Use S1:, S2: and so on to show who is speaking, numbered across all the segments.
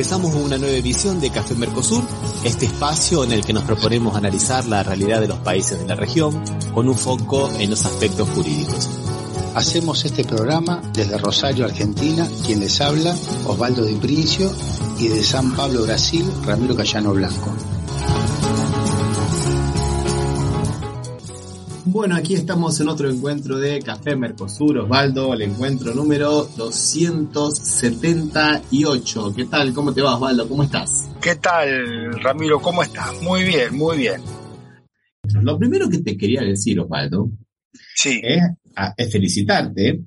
S1: Empezamos una nueva edición de Café Mercosur, este espacio en el que nos proponemos analizar la realidad de los países de la región con un foco en los aspectos jurídicos.
S2: Hacemos este programa desde Rosario, Argentina, quien les habla, Osvaldo Di Princio, y de San Pablo, Brasil, Ramiro Cayano Blanco.
S1: Bueno, aquí estamos en otro encuentro de Café Mercosur, Osvaldo, el encuentro número 278. ¿Qué tal? ¿Cómo te va, Osvaldo? ¿Cómo estás?
S3: ¿Qué tal, Ramiro? ¿Cómo estás? Muy bien, muy bien.
S1: Lo primero que te quería decir, Osvaldo,
S3: sí.
S1: es, es felicitarte.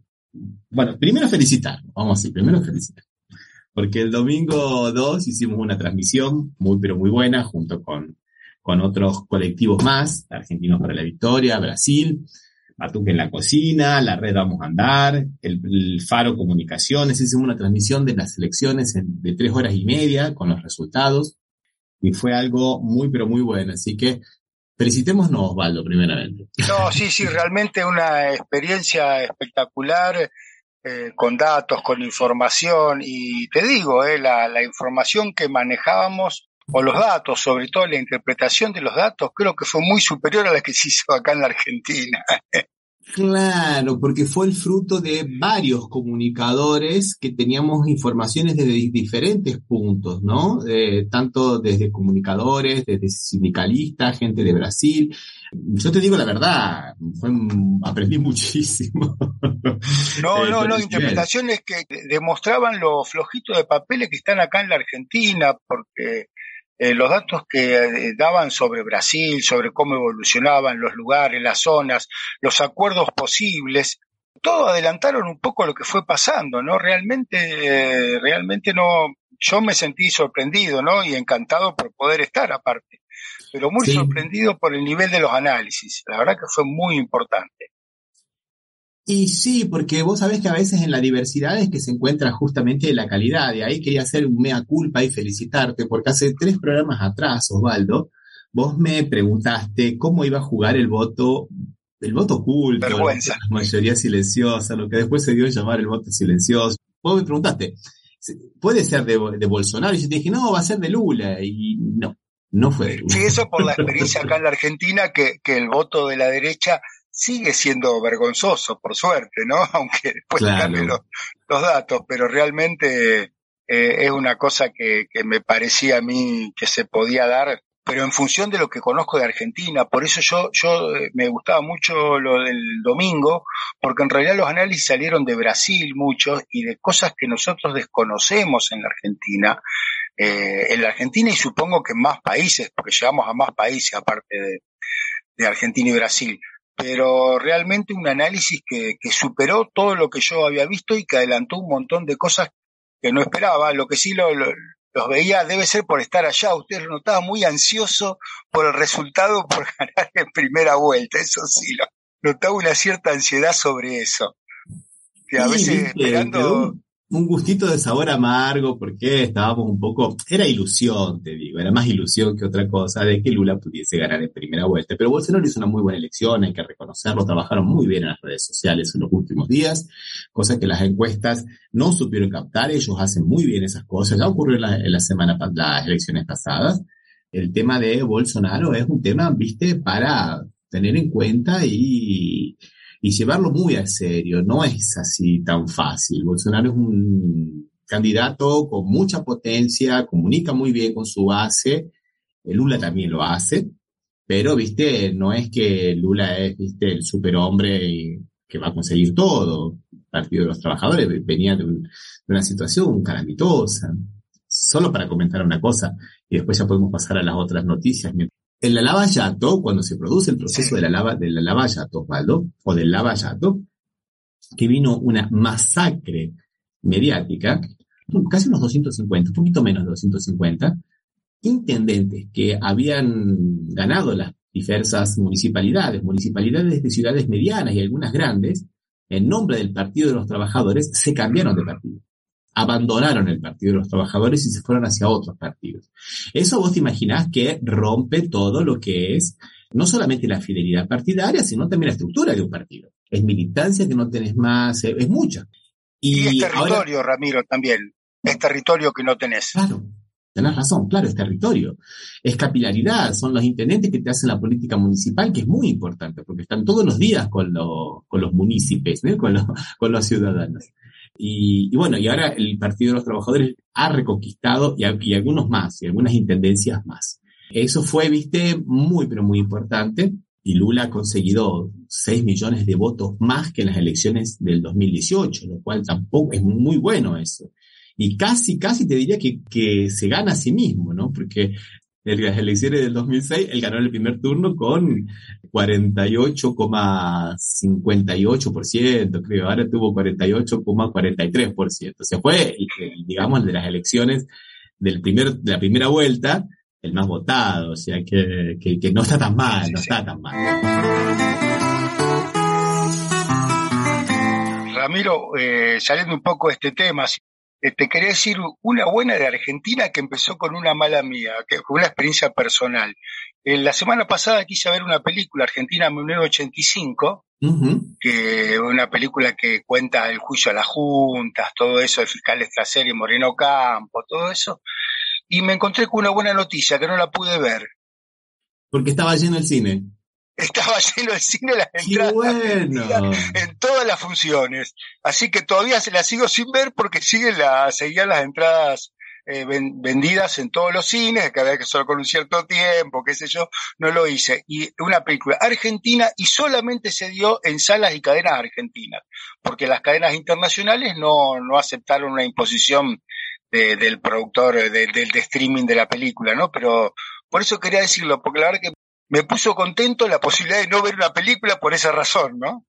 S1: Bueno, primero felicitar, vamos a decir, primero felicitar. Porque el domingo 2 hicimos una transmisión muy, pero muy buena junto con con otros colectivos más, Argentinos para la Victoria, Brasil, Batuque en la Cocina, la Red Vamos a Andar, el, Faro Comunicaciones, hicimos una transmisión de las elecciones de tres horas y media con los resultados y fue algo muy, pero muy bueno. Así que felicitémonos, Osvaldo, primeramente.
S3: No, sí, sí, realmente una experiencia espectacular. Eh, con datos, con información, y te digo, eh, la, la información que manejábamos o los datos, sobre todo la interpretación de los datos, creo que fue muy superior a la que se hizo acá en la Argentina.
S1: Claro, porque fue el fruto de varios comunicadores que teníamos informaciones desde diferentes puntos, ¿no? tanto desde comunicadores, desde sindicalistas, gente de Brasil. Yo te digo la verdad, aprendí muchísimo.
S3: No, no, no, interpretaciones que demostraban los flojitos de papeles que están acá en la Argentina, porque eh, los datos que eh, daban sobre Brasil, sobre cómo evolucionaban los lugares, las zonas, los acuerdos posibles, todo adelantaron un poco lo que fue pasando, ¿no? Realmente, eh, realmente no, yo me sentí sorprendido, ¿no? Y encantado por poder estar aparte, pero muy sorprendido por el nivel de los análisis. La verdad que fue muy importante.
S1: Y sí, porque vos sabés que a veces en la diversidad es que se encuentra justamente la calidad. Y ahí quería hacer un mea culpa y felicitarte, porque hace tres programas atrás, Osvaldo, vos me preguntaste cómo iba a jugar el voto, el voto oculto,
S3: Vergüenza.
S1: la mayoría silenciosa, lo que después se dio a llamar el voto silencioso. Vos me preguntaste, ¿puede ser de, Bolsonaro? Y yo te dije, no, va a ser de Lula. Y no, no fue de Lula.
S3: Sí, eso por la experiencia acá en la Argentina, que, que el voto de la derecha sigue siendo vergonzoso, por suerte, ¿no? Aunque después cambien los, datos, pero realmente eh, es una cosa que, que, me parecía a mí que se podía dar, pero en función de lo que conozco de Argentina. Por eso yo, yo eh, me gustaba mucho lo del domingo, porque en realidad los análisis salieron de Brasil muchos y de cosas que nosotros desconocemos en la Argentina. Eh, en la Argentina y supongo que en más países, porque llegamos a más países aparte de, de Argentina y Brasil pero realmente un análisis que, que, superó todo lo que yo había visto y que adelantó un montón de cosas que no esperaba. Lo que sí lo, los veía debe ser por estar allá. Usted lo notaba muy ansioso por el resultado, por ganar en primera vuelta. Eso sí, lo, notaba una cierta ansiedad sobre eso. Que a veces esperando
S1: un gustito de sabor amargo porque estábamos un poco, era ilusión, te digo, era más ilusión que otra cosa de que Lula pudiese ganar en primera vuelta. Pero Bolsonaro hizo una muy buena elección, hay que reconocerlo, trabajaron muy bien en las redes sociales en los últimos días, cosa que las encuestas no supieron captar, ellos hacen muy bien esas cosas, ya ocurrió en la, en la semana, las elecciones pasadas. El tema de Bolsonaro es un tema, viste, para tener en cuenta y, y llevarlo muy a serio. No es así tan fácil. Bolsonaro es un candidato con mucha potencia, comunica muy bien con su base. Lula también lo hace, pero, viste, no es que Lula es, viste, el superhombre que va a conseguir todo. El Partido de los Trabajadores venía de, una situación calamitosa. Solo para comentar una cosa, y después ya podemos pasar a las otras noticias en la lava yato, cuando se produce el proceso de la lava, de la lava yato, Osvaldo, o del lava yato, que vino una masacre mediática, casi unos 250, un poquito menos de 250, intendentes que habían ganado las diversas municipalidades, municipalidades de ciudades medianas y algunas grandes, en nombre del Partido de los Trabajadores, se cambiaron de partido abandonaron el Partido de los Trabajadores y se fueron hacia otros partidos. Eso vos te imaginás que rompe todo lo que es no solamente la fidelidad partidaria, sino también la estructura de un partido. Es militancia que no tenés más, es, mucha.
S3: Y, es territorio, Ramiro, también. es territorio que no tenés.
S1: Claro, tenés razón, claro, es territorio. Es capilaridad, son los intendentes que te hacen la política municipal, que es muy importante, porque están todos los días con, con los municipios, con, los, con los ciudadanos. Y, bueno, y ahora el Partido de los Trabajadores ha reconquistado y, y, algunos más, y algunas intendencias más. Eso fue, viste, muy, pero muy importante. Y Lula ha conseguido 6 millones de votos más que en las elecciones del 2018, lo cual tampoco es muy bueno eso. Y casi, casi te diría que, que se gana a sí mismo, ¿no? Porque en las elecciones del 2006, él ganó el primer turno con 48,58%, creo. Ahora tuvo 48,43%. Se fue, digamos, de las elecciones del primer, de la primera vuelta, el más votado. O sea que, que, no está tan mal, no está tan mal.
S3: Ramiro, eh, saliendo un poco de este tema, eh, te quería decir una buena de Argentina que empezó con una mala mía, que fue una experiencia personal. Eh, la semana pasada quise ver una película argentina 1985, que una película que cuenta el juicio a las juntas, todo eso, el fiscal extraserio Moreno Campo, todo eso, y me encontré con una buena noticia que no la pude ver.
S1: Porque estaba lleno el cine
S3: estaba lleno el cine las entradas en todas las funciones. Así que todavía se la sigo sin ver porque siguen la, seguían las entradas eh, vendidas en todos los cines, cada vez que solo con un cierto tiempo, qué sé yo, no lo hice. Y una película argentina y solamente se dio en salas y cadenas argentinas, porque las cadenas internacionales no, no aceptaron una imposición del productor del de streaming de la película, ¿no? Pero por eso quería decirlo, porque la verdad que me puso contento la posibilidad de no ver una película por esa razón, ¿no?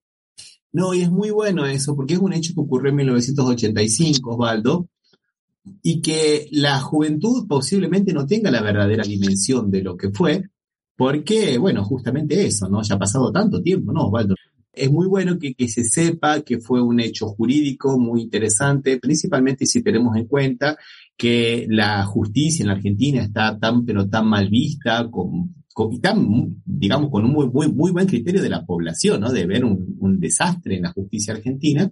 S1: No, y es muy bueno eso, porque es un hecho que ocurrió en 1985, Osvaldo, y que la juventud posiblemente no tenga la verdadera dimensión de lo que fue, porque, bueno, justamente eso, ¿no? Ya ha pasado tanto tiempo, ¿no, Osvaldo? Es muy bueno que, que, se sepa que fue un hecho jurídico muy interesante, principalmente si tenemos en cuenta que la justicia en la Argentina está tan pero tan mal vista, con y tan, digamos, con un muy, muy, muy buen criterio de la población, ¿no? De ver un, un desastre en la justicia argentina,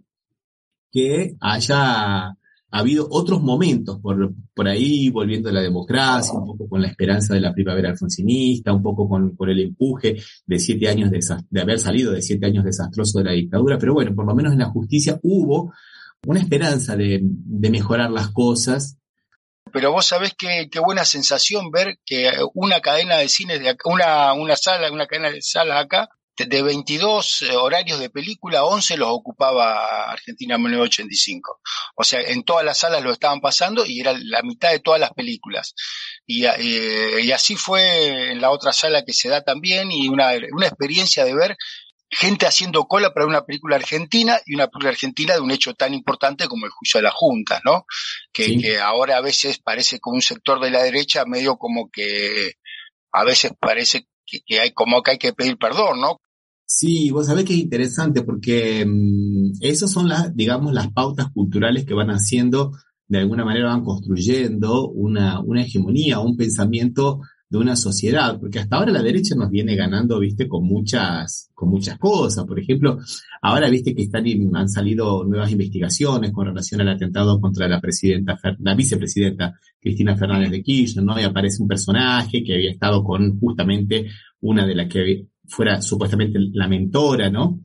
S1: que haya habido otros momentos por, por ahí, volviendo a la democracia, un poco con la esperanza de la primavera alfonsinista, un poco con, con el empuje de siete años de, de haber salido de siete años desastrosos de la dictadura, pero bueno, por lo menos en la justicia hubo una esperanza de, de mejorar las cosas
S3: pero vos sabés qué, qué buena sensación ver que una cadena de cines, de una, una sala, una cadena de salas acá, de 22 eh, horarios de película, 11 los ocupaba Argentina 1985. O sea, en todas las salas lo estaban pasando y era la mitad de todas las películas. Y, eh, y así fue en la otra sala que se da también y una, una experiencia de ver gente haciendo cola para una película argentina y una película argentina de un hecho tan importante como el juicio de la Junta, ¿no? Que, ahora a veces parece como un sector de la derecha medio como que a veces parece que, hay como que hay que pedir perdón, ¿no?
S1: Sí, vos sabés que es interesante porque mm, esas son las, digamos, las pautas culturales que van haciendo, de alguna manera van construyendo una, una hegemonía, un pensamiento de una sociedad, porque hasta ahora la derecha nos viene ganando, viste, con muchas, con muchas cosas. Por ejemplo, ahora viste que están, han salido nuevas investigaciones con relación al atentado contra la presidenta, la vicepresidenta Cristina Fernández de Kirchner, ¿no? Y aparece un personaje que había estado con justamente una de las que fuera supuestamente la mentora, ¿no?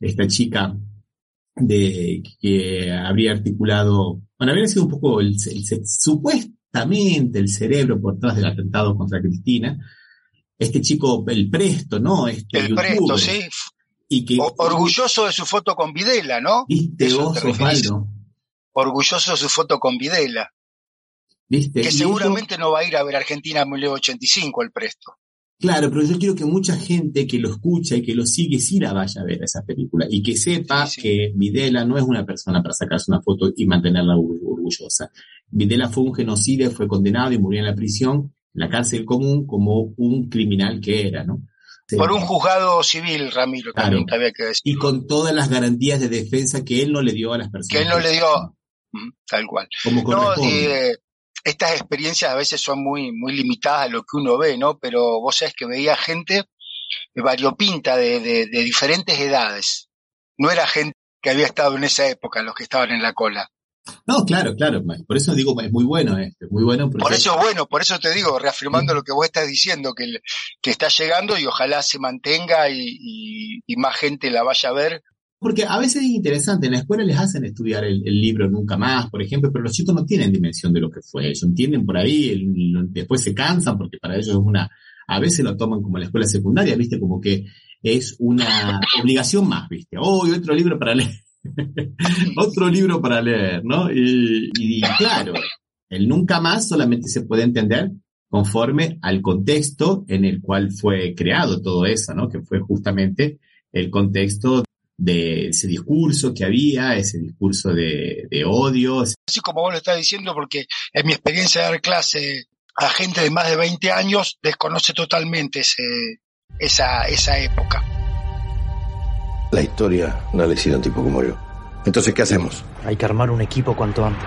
S1: Esta chica de que habría articulado, bueno, habría sido un poco el, el supuesto el cerebro por detrás del atentado contra Cristina. Este chico, el Presto, ¿no? Este
S3: el Presto, sí. Y que, orgulloso de su foto con Videla, ¿no?
S1: ¿Viste vos, Osvaldo?
S3: Orgulloso de su foto con Videla. ¿Viste? Que seguramente no va a ir a ver Argentina en 1985 el Presto.
S1: Claro, pero yo quiero que mucha gente que lo escucha y que lo sigue sí la vaya a ver esa película y que sepa que Videla no es una persona para sacarse una foto y mantenerla orgullosa. Videla fue un genocida, fue condenado y murió en la prisión, en la cárcel común, como un criminal que era, ¿no?
S3: Por un juzgado civil, Ramiro, también había que decir.
S1: Y con todas las garantías de defensa que él no le dio a las personas.
S3: Que él no le dio, tal cual. Como no, eh, estas experiencias a veces son muy, muy limitadas a lo que uno ve, ¿no? Pero vos sabés que veía gente variopinta de, de, de diferentes edades. No era gente que había estado en esa época, los que estaban en la cola.
S1: No, claro, claro. Por eso digo, es muy bueno esto, muy bueno.
S3: Por eso es bueno, por eso te digo, reafirmando lo que vos estás diciendo, que, que está llegando y ojalá se mantenga y, más gente la vaya a ver.
S1: Porque a veces es interesante, en la escuela les hacen estudiar el, libro nunca más, por ejemplo, pero los chicos no tienen dimensión de lo que fue. Ellos entienden por ahí, después se cansan porque para ellos es una, a veces lo toman como la escuela secundaria, viste, como que es una obligación más, viste. Oh, otro libro para leer. Otro libro para leer, ¿no? Y, claro, el nunca más solamente se puede entender conforme al contexto en el cual fue creado todo eso, ¿no? Que fue justamente el contexto de ese discurso que había, ese discurso de, odio.
S3: Así como vos lo estás diciendo, porque en mi experiencia de dar clase a gente de más de 20 años desconoce totalmente ese, esa, esa época.
S4: La historia no ha elegido un tipo como yo. Entonces, ¿qué hacemos?
S5: Hay que armar un equipo cuanto antes.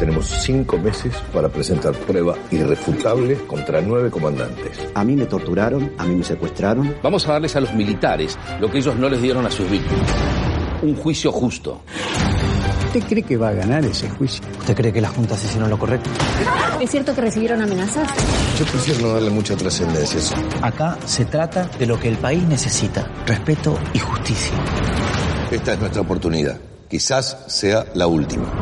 S4: Tenemos cinco meses para presentar prueba irrefutable contra nueve comandantes.
S6: A mí me torturaron, a mí me secuestraron.
S7: Vamos a darles a los militares lo que ellos no les dieron a sus víctimas. Un juicio justo.
S2: ¿Usted cree que va a ganar ese juicio?
S5: ¿Usted cree que las juntas hicieron lo correcto?
S8: ¿Es cierto que recibieron amenazas?
S4: Yo prefiero no darle mucha trascendencia a eso.
S5: Acá se trata de lo que el país necesita, respeto y justicia.
S4: Esta es nuestra oportunidad. Quizás sea la última.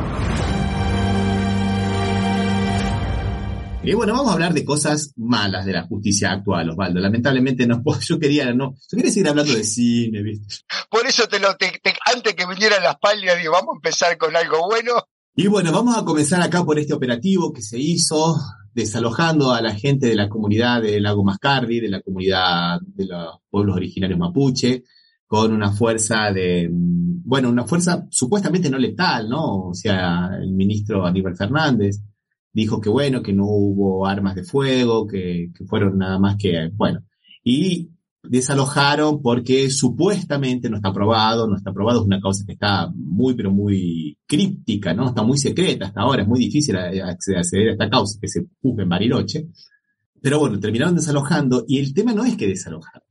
S1: Y bueno, vamos a hablar de cosas malas de la justicia actual, Osvaldo. Lamentablemente no puedo, yo quería, no, yo quería seguir hablando de cine, ¿viste?
S3: Por eso te lo, antes que viniera la espalda, digo, vamos a empezar con algo bueno.
S1: Y bueno, vamos a comenzar acá por este operativo que se hizo, desalojando a la gente de la comunidad del Lago Mascardi, de la comunidad de los pueblos originarios mapuche, con una fuerza de, bueno, una fuerza supuestamente no letal, ¿no? O sea, el ministro Aníbal Fernández dijo que bueno, que no hubo armas de fuego, que, fueron nada más que, bueno, y desalojaron porque supuestamente no está aprobado, no está aprobado, es una causa que está muy, pero muy críptica, ¿no? Está muy secreta hasta ahora, es muy difícil acceder a esta causa que se juzga en Bariloche. Pero bueno, terminaron desalojando y el tema no es que desalojaron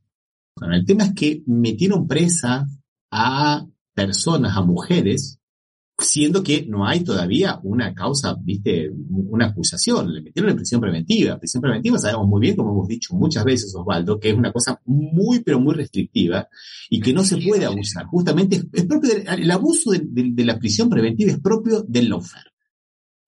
S1: el tema es que metieron presa a personas, a mujeres, siendo que no hay todavía una causa, viste, una acusación. Le metieron en prisión preventiva. Prisión preventiva sabemos muy bien, como hemos dicho muchas veces, Osvaldo, que es una cosa muy, pero muy restrictiva y que no se puede abusar. Justamente es, propio el abuso de, la prisión preventiva es propio del lawfare.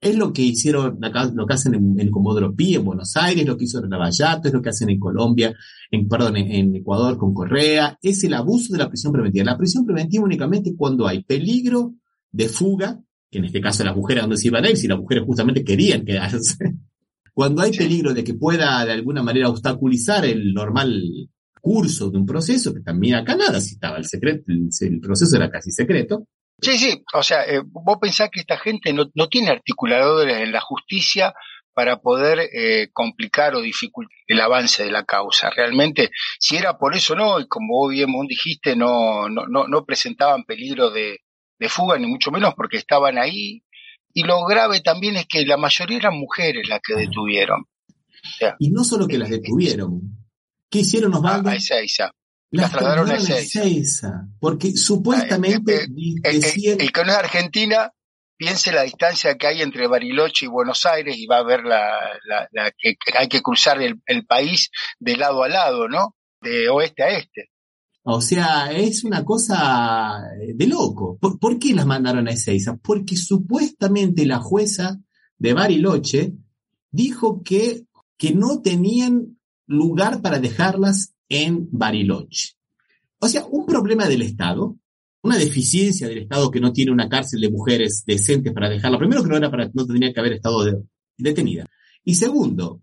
S1: Es lo que hicieron acá, lo que hacen en, en Comodoro Pi, en Buenos Aires, lo que hizo en Navallato, es lo que hacen en Colombia, en, perdón, en, Ecuador con Correa, es el abuso de la prisión preventiva. La prisión preventiva únicamente cuando hay peligro de fuga, que en este caso las mujeres donde se iban a ir, si las mujeres justamente querían quedarse. Cuando hay peligro de que pueda de alguna manera obstaculizar el normal curso de un proceso, que también acá nada si estaba el secreto, el proceso era casi secreto,
S3: Sí, sí, o sea, eh, vos pensás que esta gente no, no tiene articuladores en la justicia para poder eh, complicar o dificultar el avance de la causa. Realmente, si era por eso, no, y como vos bien dijiste, no, no, no, no presentaban peligro de, de fuga, ni mucho menos porque estaban ahí. Y lo grave también es que la mayoría eran mujeres las que detuvieron.
S1: y no solo que las detuvieron. ¿Qué hicieron los
S3: ah, esa, esa.
S1: Las, trasladaron a Ezeiza. Porque supuestamente
S3: decían... el, que no es Argentina piense la distancia que hay entre Bariloche y Buenos Aires y va a ver la, la, que hay que cruzar el, país de lado a lado, ¿no? De oeste a este.
S1: O sea, es una cosa de loco. ¿Por, qué las mandaron a Ezeiza? Porque supuestamente la jueza de Bariloche dijo que, que no tenían lugar para dejarlas en Bariloche. O sea, un problema del Estado, una deficiencia del Estado que no tiene una cárcel de mujeres decentes para dejarla. Primero que no era para, no tendría que haber estado detenida. Y segundo,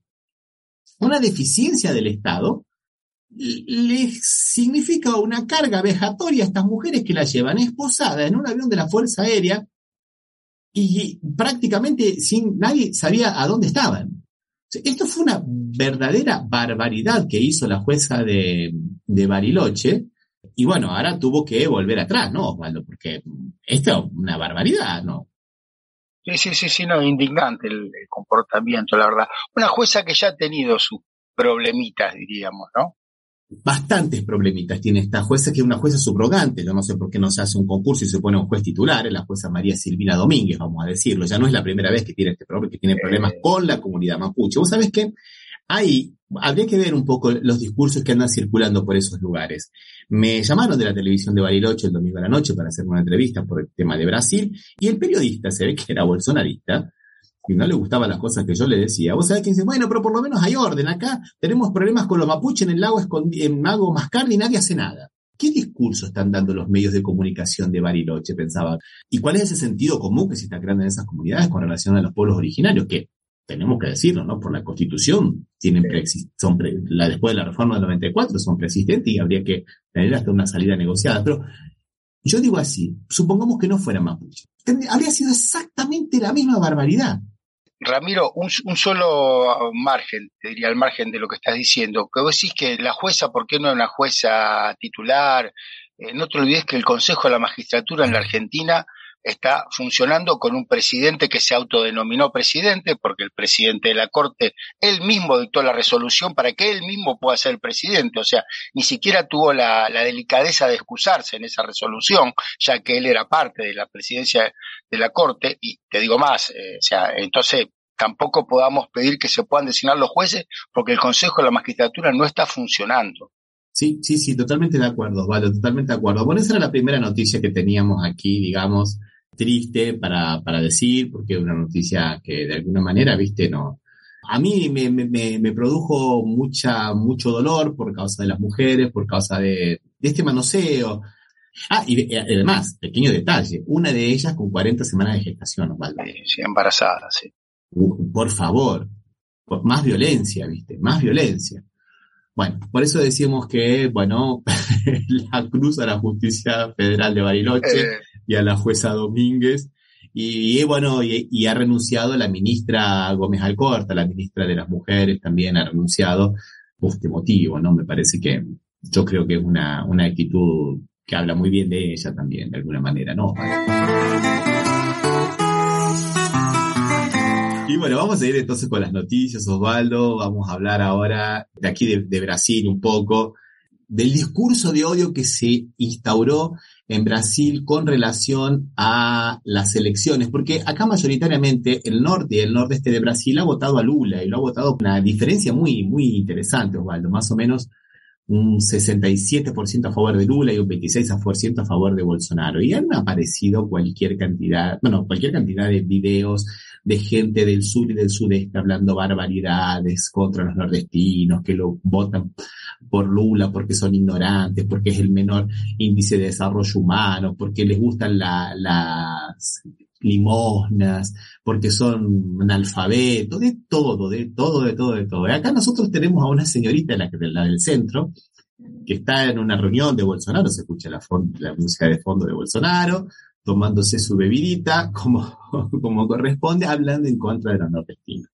S1: una deficiencia del Estado le significa una carga vejatoria a estas mujeres que las llevan esposadas en un avión de la Fuerza Aérea y prácticamente sin nadie sabía a dónde estaban. Esto fue una verdadera barbaridad que hizo la jueza de, Bariloche. Y bueno, ahora tuvo que volver atrás, ¿no, Osvaldo? Porque esto es una barbaridad, ¿no?
S3: Sí, sí, sí, sí, no, indignante el, comportamiento, la verdad. Una jueza que ya ha tenido sus problemitas, diríamos, ¿no?
S1: Bastantes problemitas tiene esta jueza, que es una jueza subrogante. Yo no sé por qué no se hace un concurso y se pone un juez titular, es la jueza María Silvina Domínguez, vamos a decirlo. Ya no es la primera vez que tiene este problema, que tiene problemas con la comunidad mapuche. Vos sabés que ahí habría que ver un poco los discursos que andan circulando por esos lugares. Me llamaron de la televisión de Bariloche el domingo a la noche para hacer una entrevista por el tema de Brasil y el periodista se ve que era bolsonarista y no le gustaban las cosas que yo le decía. Vos sabés que dice, bueno, pero por lo menos hay orden. Acá tenemos problemas con los mapuches en el lago en Mago Mascardi y nadie hace nada. ¿Qué discurso están dando los medios de comunicación de Bariloche? Pensaba. ¿Y cuál es ese sentido común que se está creando en esas comunidades con relación a los pueblos originarios? Que tenemos que decirlo, ¿no? Por la Constitución tienen son la, después de la reforma del 94 son preexistentes y habría que tener hasta una salida negociada. Pero yo digo así, supongamos que no fuera mapuche. Habría sido exactamente la misma barbaridad.
S3: Ramiro, un, solo margen, te diría, al margen de lo que estás diciendo, que vos decís que la jueza, ¿por qué no es una jueza titular? Eh, no te olvides que el Consejo de la Magistratura en la Argentina está funcionando con un presidente que se autodenominó presidente, porque el presidente de la Corte, él mismo dictó la resolución para que él mismo pueda ser presidente, o sea, ni siquiera tuvo la, delicadeza de excusarse en esa resolución, ya que él era parte de la presidencia de la Corte, y te digo más, eh, o sea, entonces tampoco podamos pedir que se puedan designar los jueces, porque el Consejo de la Magistratura no está funcionando.
S1: Sí, sí, sí, totalmente de acuerdo, vale, totalmente de acuerdo. Bueno, esa era la primera noticia que teníamos aquí, digamos, triste para, para decir, porque es una noticia que de alguna manera, viste, no. A mí me, me, me produjo mucha, mucho dolor por causa de las mujeres, por causa de, de este manoseo. Ah, y además, pequeño detalle, una de ellas con 40 semanas de gestación, Osvaldo.
S3: Sí, embarazada, sí.
S1: por favor, más violencia, viste, más violencia. Bueno, por eso decimos que, bueno, la cruz a la justicia federal de Bariloche eh. Y a la jueza Domínguez. Y, bueno, y, ha renunciado la ministra Gómez Alcorta, la ministra de las Mujeres también ha renunciado por este motivo, ¿no? Me parece que yo creo que es una, una actitud que habla muy bien de ella también, de alguna manera, ¿no? Y bueno, vamos a ir entonces con las noticias, Osvaldo. Vamos a hablar ahora de aquí de, Brasil un poco, del discurso de odio que se instauró en Brasil con relación a las elecciones, porque acá mayoritariamente el norte y el nordeste de Brasil ha votado a Lula y lo ha votado con una diferencia muy, muy interesante, Osvaldo, más o menos un 67% a favor de Lula y un 26% a favor de Bolsonaro. Y han aparecido cualquier cantidad, bueno, cualquier cantidad de videos de gente del sur y del sudeste hablando barbaridades contra los nordestinos, que lo votan por Lula porque son ignorantes, porque es el menor índice de desarrollo humano, porque les gustan las limosnas, porque son analfabetos, de todo, de todo, de todo, de todo. Y acá nosotros tenemos a una señorita, la, la del centro, que está en una reunión de Bolsonaro, se escucha la, la música de fondo de Bolsonaro, tomándose su bebidita como, como corresponde, hablando en contra de los nordestinos.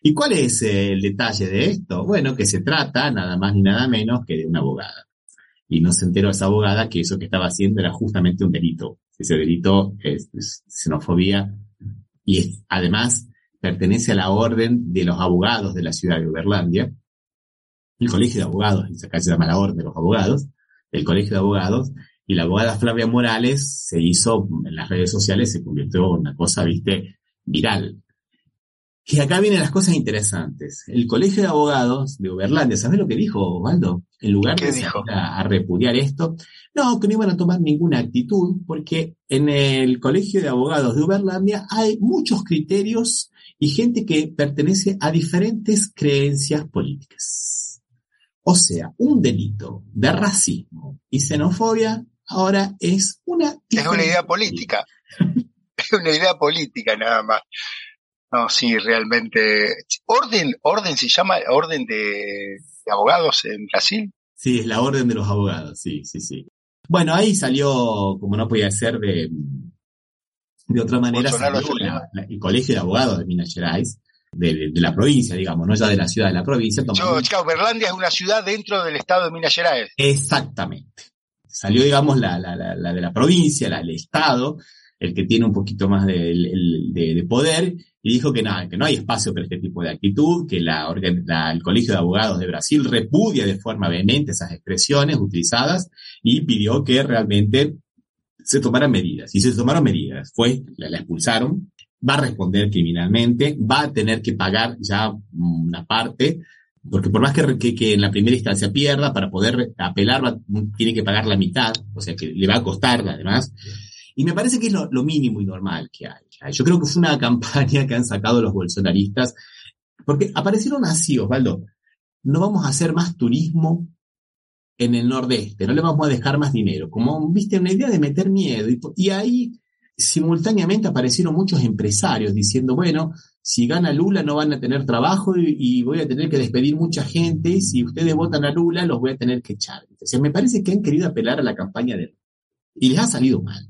S1: ¿Y cuál es el detalle de esto? Bueno, que se trata nada más ni nada menos que de una abogada. Y no se enteró esa abogada que eso que estaba haciendo era justamente un delito. Ese delito es, xenofobia y además pertenece a la orden de los abogados de la ciudad de Uberlandia, el colegio de abogados, acá se llama la orden de los abogados, el colegio de abogados, y la abogada Flavia Morales se hizo en las redes sociales, se convirtió en una cosa, viste, viral. Y acá vienen las cosas interesantes. El Colegio de Abogados de Uberlandia, ¿sabes lo que dijo, Osvaldo? En lugar de a, repudiar esto, no, que no iban a tomar ninguna actitud, porque en el Colegio de Abogados de Uberlandia hay muchos criterios y gente que pertenece a diferentes creencias políticas. O sea, un delito de racismo y xenofobia ahora es una...
S3: Es una idea política. es una idea política nada más. No, sí, realmente. Orden, orden se llama orden de, abogados en Brasil.
S1: Sí, es la orden de los abogados, sí, sí, sí. Bueno, ahí salió, como no podía ser de, de otra manera, el colegio de abogados de Minas Gerais, de, la provincia, digamos, no ya de la ciudad de la provincia.
S3: Yo, Berlandia es una ciudad dentro del estado de Minas Gerais.
S1: Exactamente salió, digamos, la, la, la, de la provincia, la del Estado, el que tiene un poquito más de, poder, y dijo que nada, que no hay espacio para este tipo de actitud, que la, el Colegio de Abogados de Brasil repudia de forma vehemente esas expresiones utilizadas y pidió que realmente se tomaran medidas. Y se tomaron medidas. Fue, la, expulsaron, va a responder criminalmente, va a tener que pagar ya una parte, porque por más que, que, en la primera instancia pierda, para poder apelar tiene que pagar la mitad, o sea que le va a costar además. Y me parece que es lo, mínimo y normal que hay. Yo creo que fue una campaña que han sacado los bolsonaristas, porque aparecieron así, Osvaldo. No vamos a hacer más turismo en el nordeste, no le vamos a dejar más dinero. Como, viste, una idea de meter miedo. Y, ahí simultáneamente aparecieron muchos empresarios diciendo, bueno, si gana Lula no van a tener trabajo y, voy a tener que despedir mucha gente, si ustedes votan a Lula los voy a tener que echar. Me parece que han querido apelar a la campaña de Y les ha salido mal.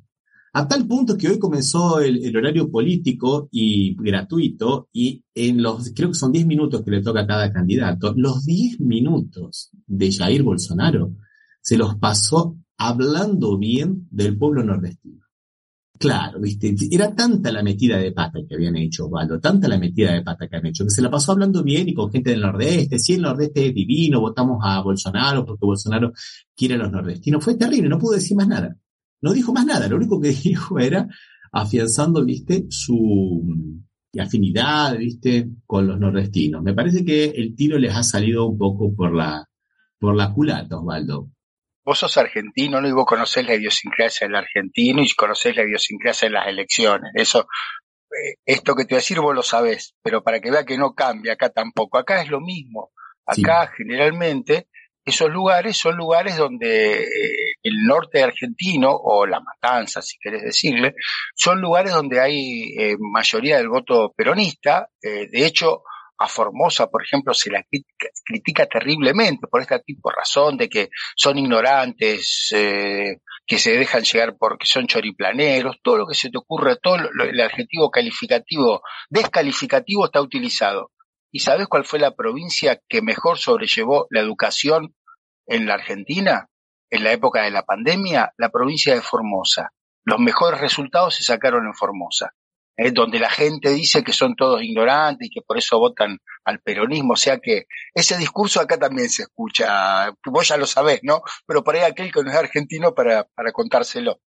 S1: A tal punto que hoy comenzó el, horario político y gratuito y en los, creo que son 10 minutos que le toca a cada candidato, los 10 minutos de Jair Bolsonaro se los pasó hablando bien del pueblo nordestino. Claro, viste, era tanta la metida de pata que habían hecho, Osvaldo, tanta la metida de pata que han hecho, que se la pasó hablando bien y con gente del nordeste, si el nordeste es divino, votamos a Bolsonaro porque Bolsonaro quiere a los nordestinos, fue terrible, no pudo decir más nada. No dijo más nada, lo único que dijo era afianzando, viste, su afinidad, viste, con los nordestinos. Me parece que el tiro les ha salido un poco por la, por la culata, Osvaldo.
S3: Vos sos argentino, ¿no? Y vos conocés la idiosincrasia del argentino y conocés la idiosincrasia de las elecciones. Eso, eh, esto que te voy a decir vos lo sabés, pero para que vea que no cambia acá tampoco. Acá es lo mismo. Acá generalmente esos lugares son lugares donde eh, el norte argentino, o La Matanza, si querés decirle, son lugares donde hay eh, mayoría del voto peronista. De hecho, a Formosa, por ejemplo, se la critica, terriblemente por este tipo de razón de que son ignorantes, que se dejan llegar porque son choriplaneros, todo lo que se te ocurre, todo el adjetivo calificativo, descalificativo está utilizado. ¿Y sabes cuál fue la provincia que mejor sobrellevó la educación en la Argentina? En la época de la pandemia, la provincia de Formosa. Los mejores resultados se sacaron en Formosa, Donde la gente dice que son todos ignorantes y que por eso votan al peronismo. O sea que ese discurso acá también se escucha. Vos ya lo sabés, ¿no? Pero por ahí aquel que no es argentino para, para contárselo.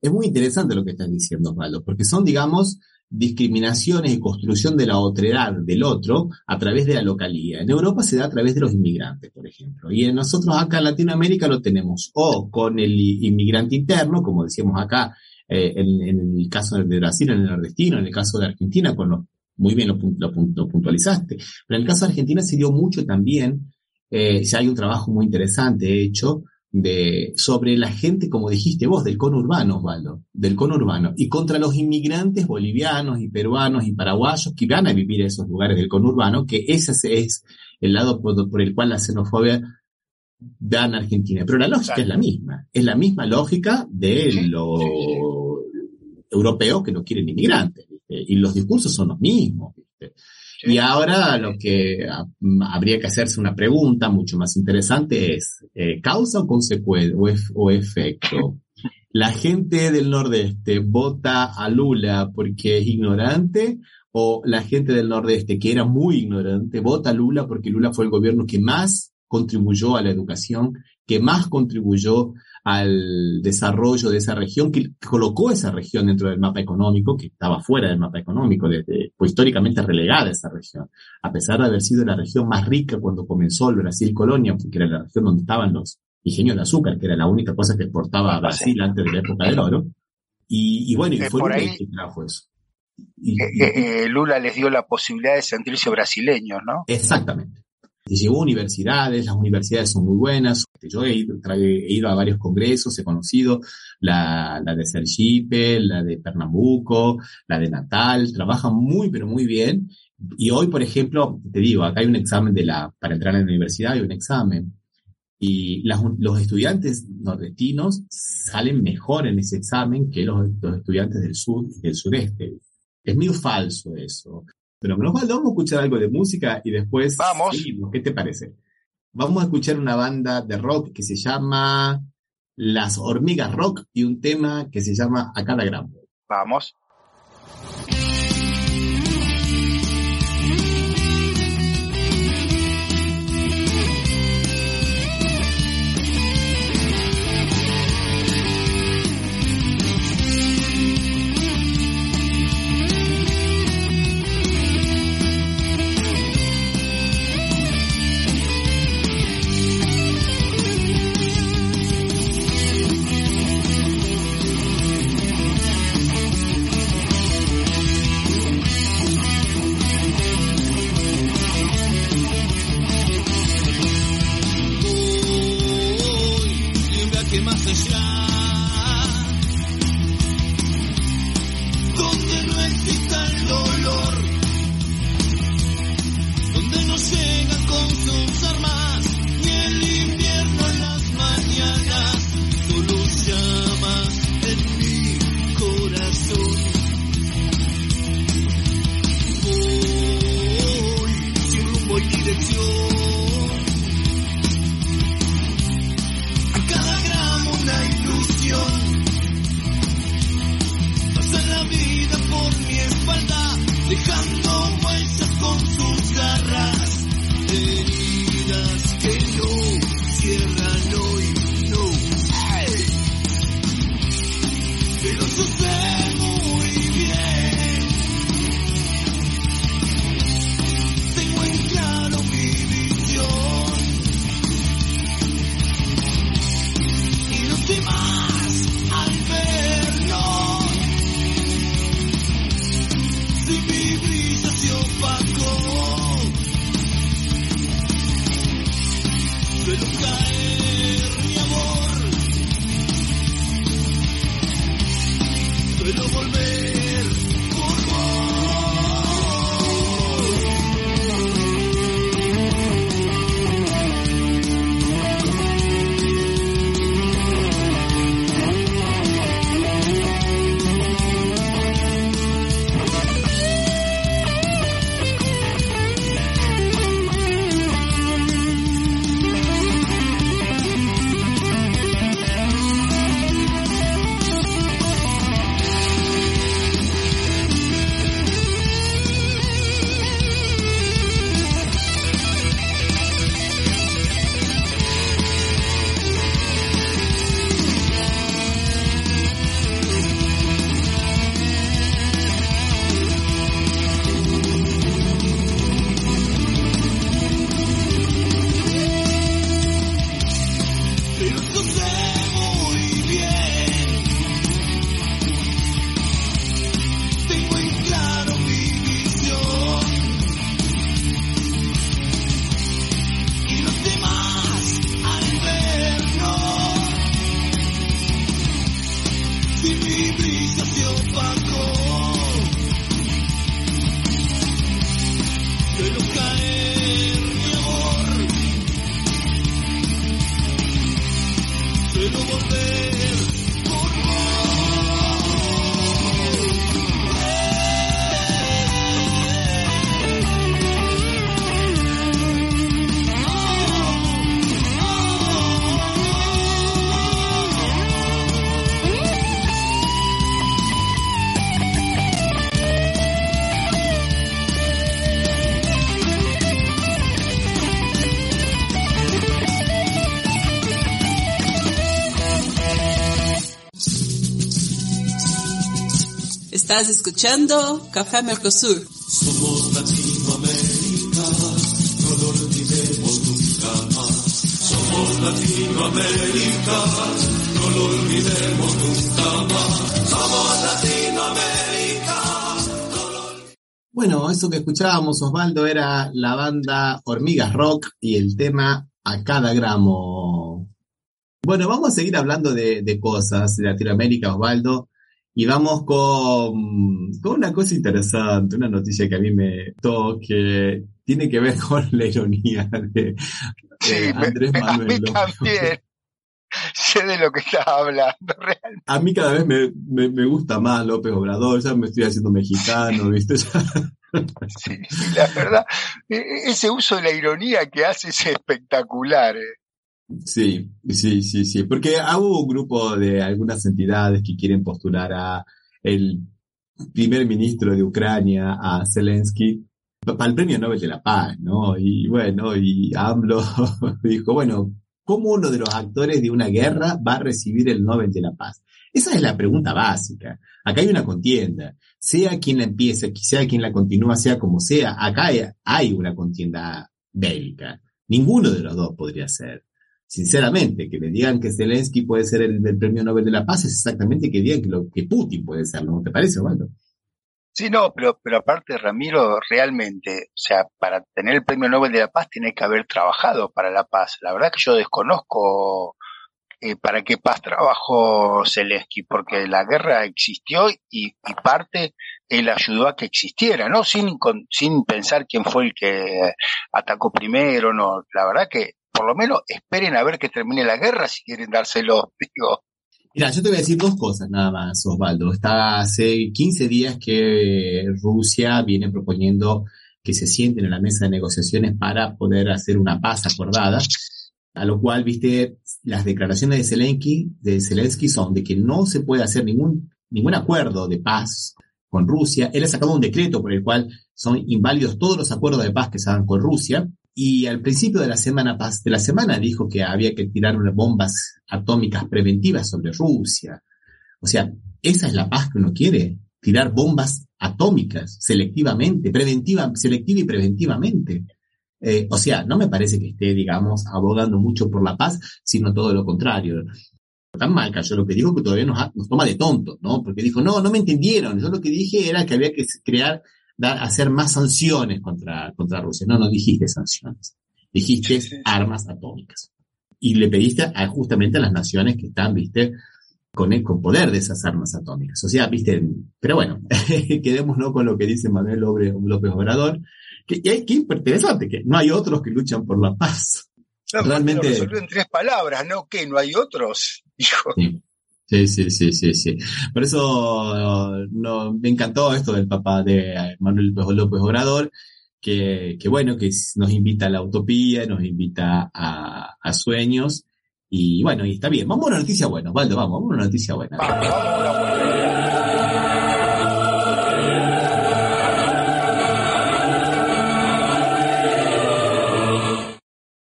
S1: Es muy interesante lo que estás diciendo, Osvaldo, porque son, digamos, discriminaciones y construcción de la otredad del otro a través de la localía. En Europa se da a través de los inmigrantes, por ejemplo. Y en nosotros acá en Latinoamérica lo tenemos o con el inmigrante interno, como decíamos acá, eh, en, el caso de Brasil, en el nordestino, en el caso de Argentina, con lo, muy bien lo, lo, puntualizaste. Pero en el caso de Argentina se dio mucho también, eh, ya hay un trabajo muy interesante hecho, de, sobre la gente, como dijiste vos, del conurbano, Osvaldo, del conurbano, y contra los inmigrantes bolivianos y peruanos y paraguayos que van a vivir en esos lugares del conurbano, que ese es el lado por, el cual la xenofobia da en Argentina. Pero la lógica es la misma, es la misma lógica de los europeos que no quieren inmigrantes, y los discursos son los mismos. Y ahora lo que habría que hacerse una pregunta mucho más interesante es, eh, ¿causa o consecuencia o, efecto? ¿La gente del nordeste vota a Lula porque es ignorante o la gente del nordeste que era muy ignorante vota a Lula porque Lula fue el gobierno que más contribuyó a la educación, que más contribuyó al desarrollo de esa región, que colocó esa región dentro del mapa económico, que estaba fuera del mapa económico, desde, fue históricamente relegada esa región, a pesar de haber sido la región más rica cuando comenzó el Brasil colonia, porque era la región donde estaban los ingenios de azúcar, que era la única cosa que exportaba a Brasil antes de la época del oro. Y, bueno, y fue Lula que trajo eso.
S3: Y, eh, eh, Lula les dio la posibilidad de sentirse brasileños, ¿no?
S1: Exactamente llevó universidades, las universidades son muy buenas. Yo he ido, a varios congresos, he conocido la, la de Sergipe, la de Pernambuco, la de Natal, trabajan muy, pero muy bien. Y hoy, por ejemplo, te digo, acá hay un examen de la, para entrar a la universidad hay un examen. Y los estudiantes nordestinos salen mejor en ese examen que los, los estudiantes del sur y del sureste. Es medio falso eso. Pero menos mal, vamos a escuchar algo de música y después
S3: vamos.
S1: ¿Qué te parece? Vamos a escuchar una banda de rock que se llama Las Hormigas Rock y un tema que se llama A cada gramo.
S9: Vamos. radio.
S10: Tudo você Estás escuchando Café Mercosur.
S11: Somos Latinoamérica, no lo olvidemos nunca más. Somos Latinoamérica, no lo olvidemos nunca más. Somos Latinoamérica.
S1: Bueno, eso que escuchábamos, Osvaldo, era la banda Hormigas Rock y el tema A cada gramo. Bueno, vamos a seguir hablando de, de cosas de Latinoamérica, Osvaldo. Y vamos con, con, una cosa interesante, una noticia que a mí me toque, tiene que ver con la ironía de,
S9: sí, Andrés me, Manuel. A mí también. sé de lo que estás hablando realmente.
S1: A mí cada vez me, me, me, gusta más López Obrador, ya me estoy haciendo mexicano, ¿viste?
S9: sí, la verdad, e, ese uso de la ironía que hace es espectacular. Eh.
S1: Sí, sí, sí, sí, porque hubo un grupo de algunas entidades que quieren postular a el primer ministro de Ucrania, a Zelensky, para el premio Nobel de la Paz, ¿no? Y bueno, y AMLO dijo, bueno, ¿cómo uno de los actores de una guerra va a recibir el Nobel de la Paz? Esa es la pregunta básica. Acá hay una contienda. Sea quien la empiece, sea quien la continúa, sea como sea, acá hay una contienda bélica. Ninguno de los dos podría ser. Sinceramente, que me digan que Zelensky puede ser el, premio Nobel de la Paz es exactamente que digan que, lo, que Putin puede ser, ¿no te parece, Waldo?
S3: Sí, no, pero, pero aparte, Ramiro, realmente, o sea, para tener el premio Nobel de la Paz tiene que haber trabajado para la paz. La verdad que yo desconozco eh, para qué paz trabajó Zelensky, porque la guerra existió y, parte él ayudó a que existiera, ¿no? Sin, sin pensar quién fue el que atacó primero, no. La verdad que por lo menos esperen a ver que termine la guerra si quieren dárselo, digo.
S1: Mira, yo te voy a decir dos cosas nada más, Osvaldo. Está hace 15 días que Rusia viene proponiendo que se sienten en la mesa de negociaciones para poder hacer una paz acordada a lo cual, viste, las declaraciones de Zelensky, de Zelensky son de que no se puede hacer ningún, ningún acuerdo de paz con Rusia. Él ha sacado un decreto por el cual son inválidos todos los acuerdos de paz que se hagan con Rusia. Y al principio de la semana de la semana dijo que había que tirar unas bombas atómicas preventivas sobre Rusia. O sea, esa es la paz que uno quiere, tirar bombas atómicas selectivamente, preventiva, selectiva y preventivamente. Eh, o sea, no me parece que esté, digamos, abogando mucho por la paz, sino todo lo contrario. Tan mal cayó lo que dijo que todavía nos, nos toma de tontos, ¿no? Porque dijo, no, no me entendieron. Yo lo que dije era que había que crear, dar, hacer más sanciones contra, contra Rusia. No, no dijiste sanciones. Dijiste armas atómicas. Y le pediste a, justamente a las naciones que están, viste, con, el, con poder de esas armas atómicas. O sea, viste, pero bueno, quedémonos con lo que dice Manuel López Obrador, que, que, que interesante, que no hay otros que luchan por la paz.
S3: Realmente. Lo resolvió en tres palabras, ¿no? Que no hay otros, hijo.
S1: Sí. Sí, sí, sí, sí, Por eso no, me encantó esto del papá de Manuel López Obrador, que, bueno, que nos invita a la utopía, nos invita a, a sueños, y bueno, y está bien. Vamos a una noticia buena, Valdo, vamos, vamos a una noticia buena.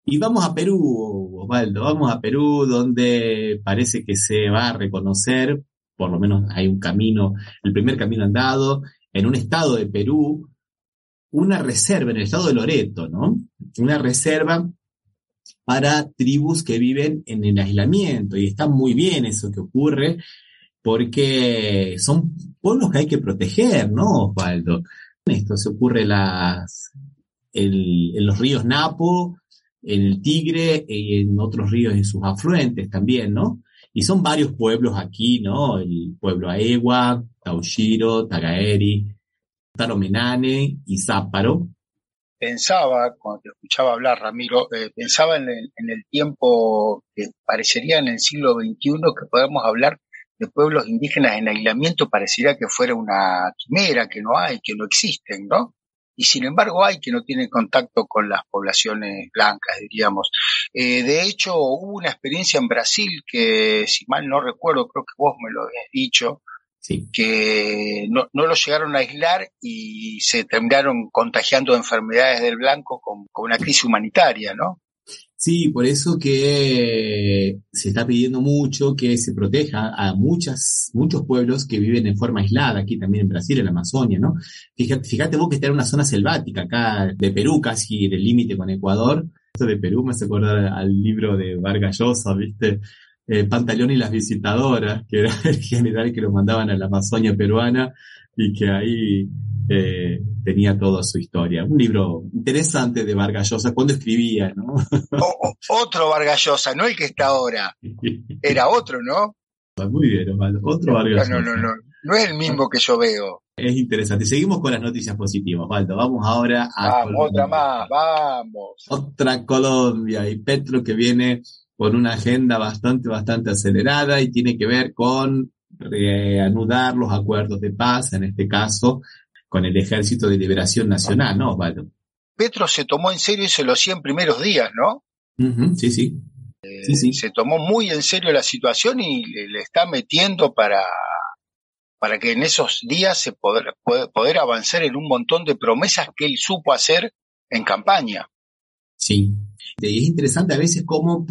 S1: Y vamos a Perú, Osvaldo, vamos a Perú donde parece que se va a reconocer, por lo menos hay un camino, el primer camino andado, en un estado de Perú, una reserva, en el estado de Loreto, ¿no? Una reserva para tribus que viven en el aislamiento. Y está muy bien eso que ocurre, porque son pueblos que hay que proteger, ¿no, Osvaldo? Esto se ocurre las, en los ríos Napo, el Tigre y en otros ríos en sus afluentes también, ¿no? Y son varios pueblos aquí, ¿no? El pueblo Aegua, Taushiro, Tagaeri, Taromenane y Záparo.
S3: Pensaba, cuando te escuchaba hablar, Ramiro, eh, pensaba en el, en el, tiempo que parecería en el siglo XXI que podemos hablar de pueblos indígenas en aislamiento, parecería que fuera una quimera, que no hay, que no existen, ¿no? Y sin embargo hay que no tienen contacto con las poblaciones blancas, diríamos. Eh, de hecho, hubo una experiencia en Brasil que, si mal no recuerdo, creo que vos me lo habías dicho, que no, no lo llegaron a aislar y se terminaron contagiando de enfermedades del blanco con, con una crisis humanitaria, ¿no?
S1: Sí, por eso que se está pidiendo mucho que se proteja a muchas, muchos pueblos que viven en forma aislada, aquí también en Brasil, en la Amazonia, ¿no? Fíjate, vos que está en una zona selvática, acá de Perú, casi en el límite con Ecuador. Esto de Perú me hace acordar al libro de Vargas ¿viste? Eh, y las visitadoras, que era el general que lo mandaban a la Amazonia peruana y que ahí eh, tenía toda su historia. Un libro interesante de Vargas Llosa cuando escribía, ¿no?
S3: otro Vargas Llosa, no el que está ahora. Era otro, ¿no?
S1: Muy bien, otro Vargas
S3: no, no, no, no, no es el mismo que yo veo.
S1: Es interesante. Seguimos con las noticias positivas, Waldo. Vamos ahora
S3: a. Vamos, otra más, vamos.
S1: Otra Colombia y Petro que viene con una agenda bastante, bastante acelerada y tiene que ver con reanudar los acuerdos de paz, en este caso, con el Ejército de Liberación Nacional, ¿no, Osvaldo?
S3: Petro se tomó en serio ese los 100 primeros días, ¿no?
S1: sí, sí.
S3: sí, sí. Se tomó muy en serio la situación y le, está metiendo para, para que en esos días se poder, poder avanzar en un montón de promesas que él supo hacer en campaña.
S1: Sí, y es interesante a veces cómo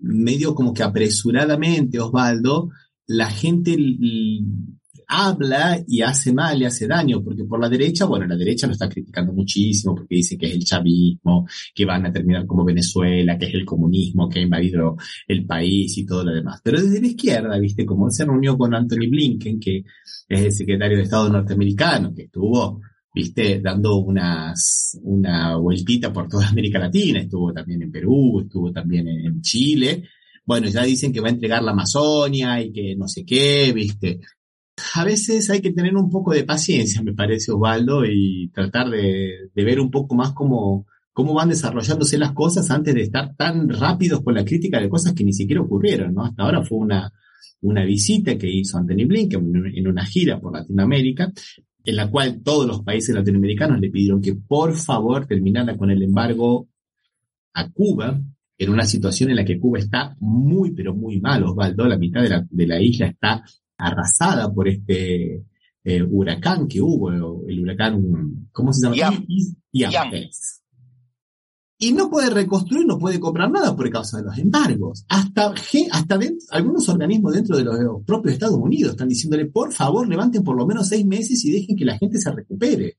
S1: medio como que apresuradamente, Osvaldo, la gente habla y hace mal y hace daño, porque por la derecha, bueno, la derecha lo está criticando muchísimo porque dice que es el chavismo, que van a terminar como Venezuela, que es el comunismo que ha invadido el país y todo lo demás. Pero desde la izquierda, viste, como se reunió con Anthony Blinken, que es el secretario de Estado norteamericano, que estuvo, viste, dando unas, una vueltita por toda América Latina, estuvo también en Perú, estuvo también en Chile, bueno, ya dicen que va a entregar la Amazonia y que no sé qué, viste a veces hay que tener un poco de paciencia, me parece, Osvaldo, y tratar de, ver un poco más cómo, cómo van desarrollándose las cosas antes de estar tan rápidos con la crítica de cosas que ni siquiera ocurrieron, ¿no? Hasta ahora fue una, una visita que hizo Anthony Blinken en una gira por Latinoamérica, en la cual todos los países latinoamericanos le pidieron que por favor terminara con el embargo a Cuba, en una situación en la que Cuba está muy, pero muy mal, Osvaldo, la mitad de la, de la isla está arrasada por este eh, huracán que hubo, el huracán, ¿cómo se llama?
S3: Ian.
S1: Y no puede reconstruir, no puede comprar nada por causa de los embargos. Hasta, hasta algunos organismos dentro de los propios Estados Unidos están diciéndole, por favor, levanten por lo menos seis meses y dejen que la gente se recupere.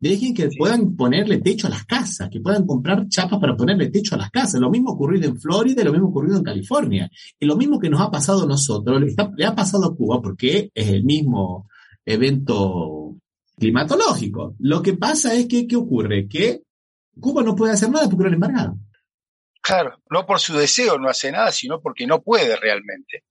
S1: Dejen que puedan ponerle techo a las casas, que puedan comprar chapas para ponerle techo a las casas. Lo mismo ocurrido en Florida y lo mismo ocurrido en California. Y lo mismo que nos ha pasado a nosotros, le, ha pasado a Cuba porque es el mismo evento climatológico. Lo que pasa es que, ¿qué ocurre? Que Cuba no puede hacer nada porque lo han embargado.
S3: Claro, no por su deseo no hace nada, sino porque no puede realmente.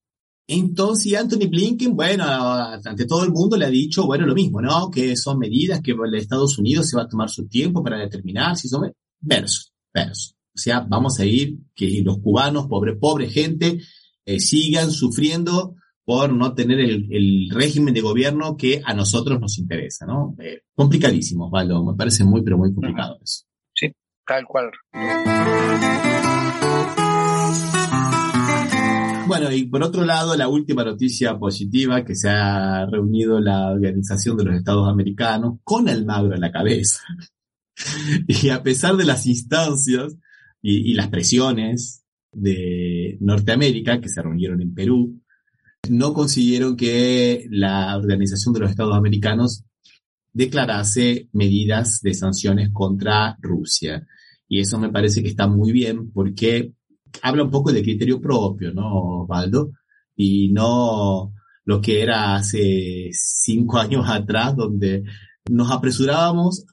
S1: Entonces Anthony Blinken, bueno, ante todo el mundo le ha dicho, bueno, lo mismo, ¿no? Que son medidas que el Estados Unidos se va a tomar su tiempo para determinar si son verso, verso. O sea, vamos a ir que los cubanos, pobre, pobre gente, eh, sigan sufriendo por no tener el, régimen de gobierno que a nosotros nos interesa, ¿no? Eh, complicadísimo, Osvaldo, me parece muy, pero muy complicado eso.
S3: Sí, tal cual.
S1: Bueno, y por otro lado, la última noticia positiva que se ha reunido la Organización de los Estados Americanos con Almagro en la cabeza. y a pesar de las instancias y, las presiones de Norteamérica que se reunieron en Perú, no consiguieron que la Organización de los Estados Americanos declarase medidas de sanciones contra Rusia. Y eso me parece que está muy bien porque habla un poco de criterio propio, ¿no, Osvaldo? Y no lo que era hace cinco años atrás, donde nos apresurábamos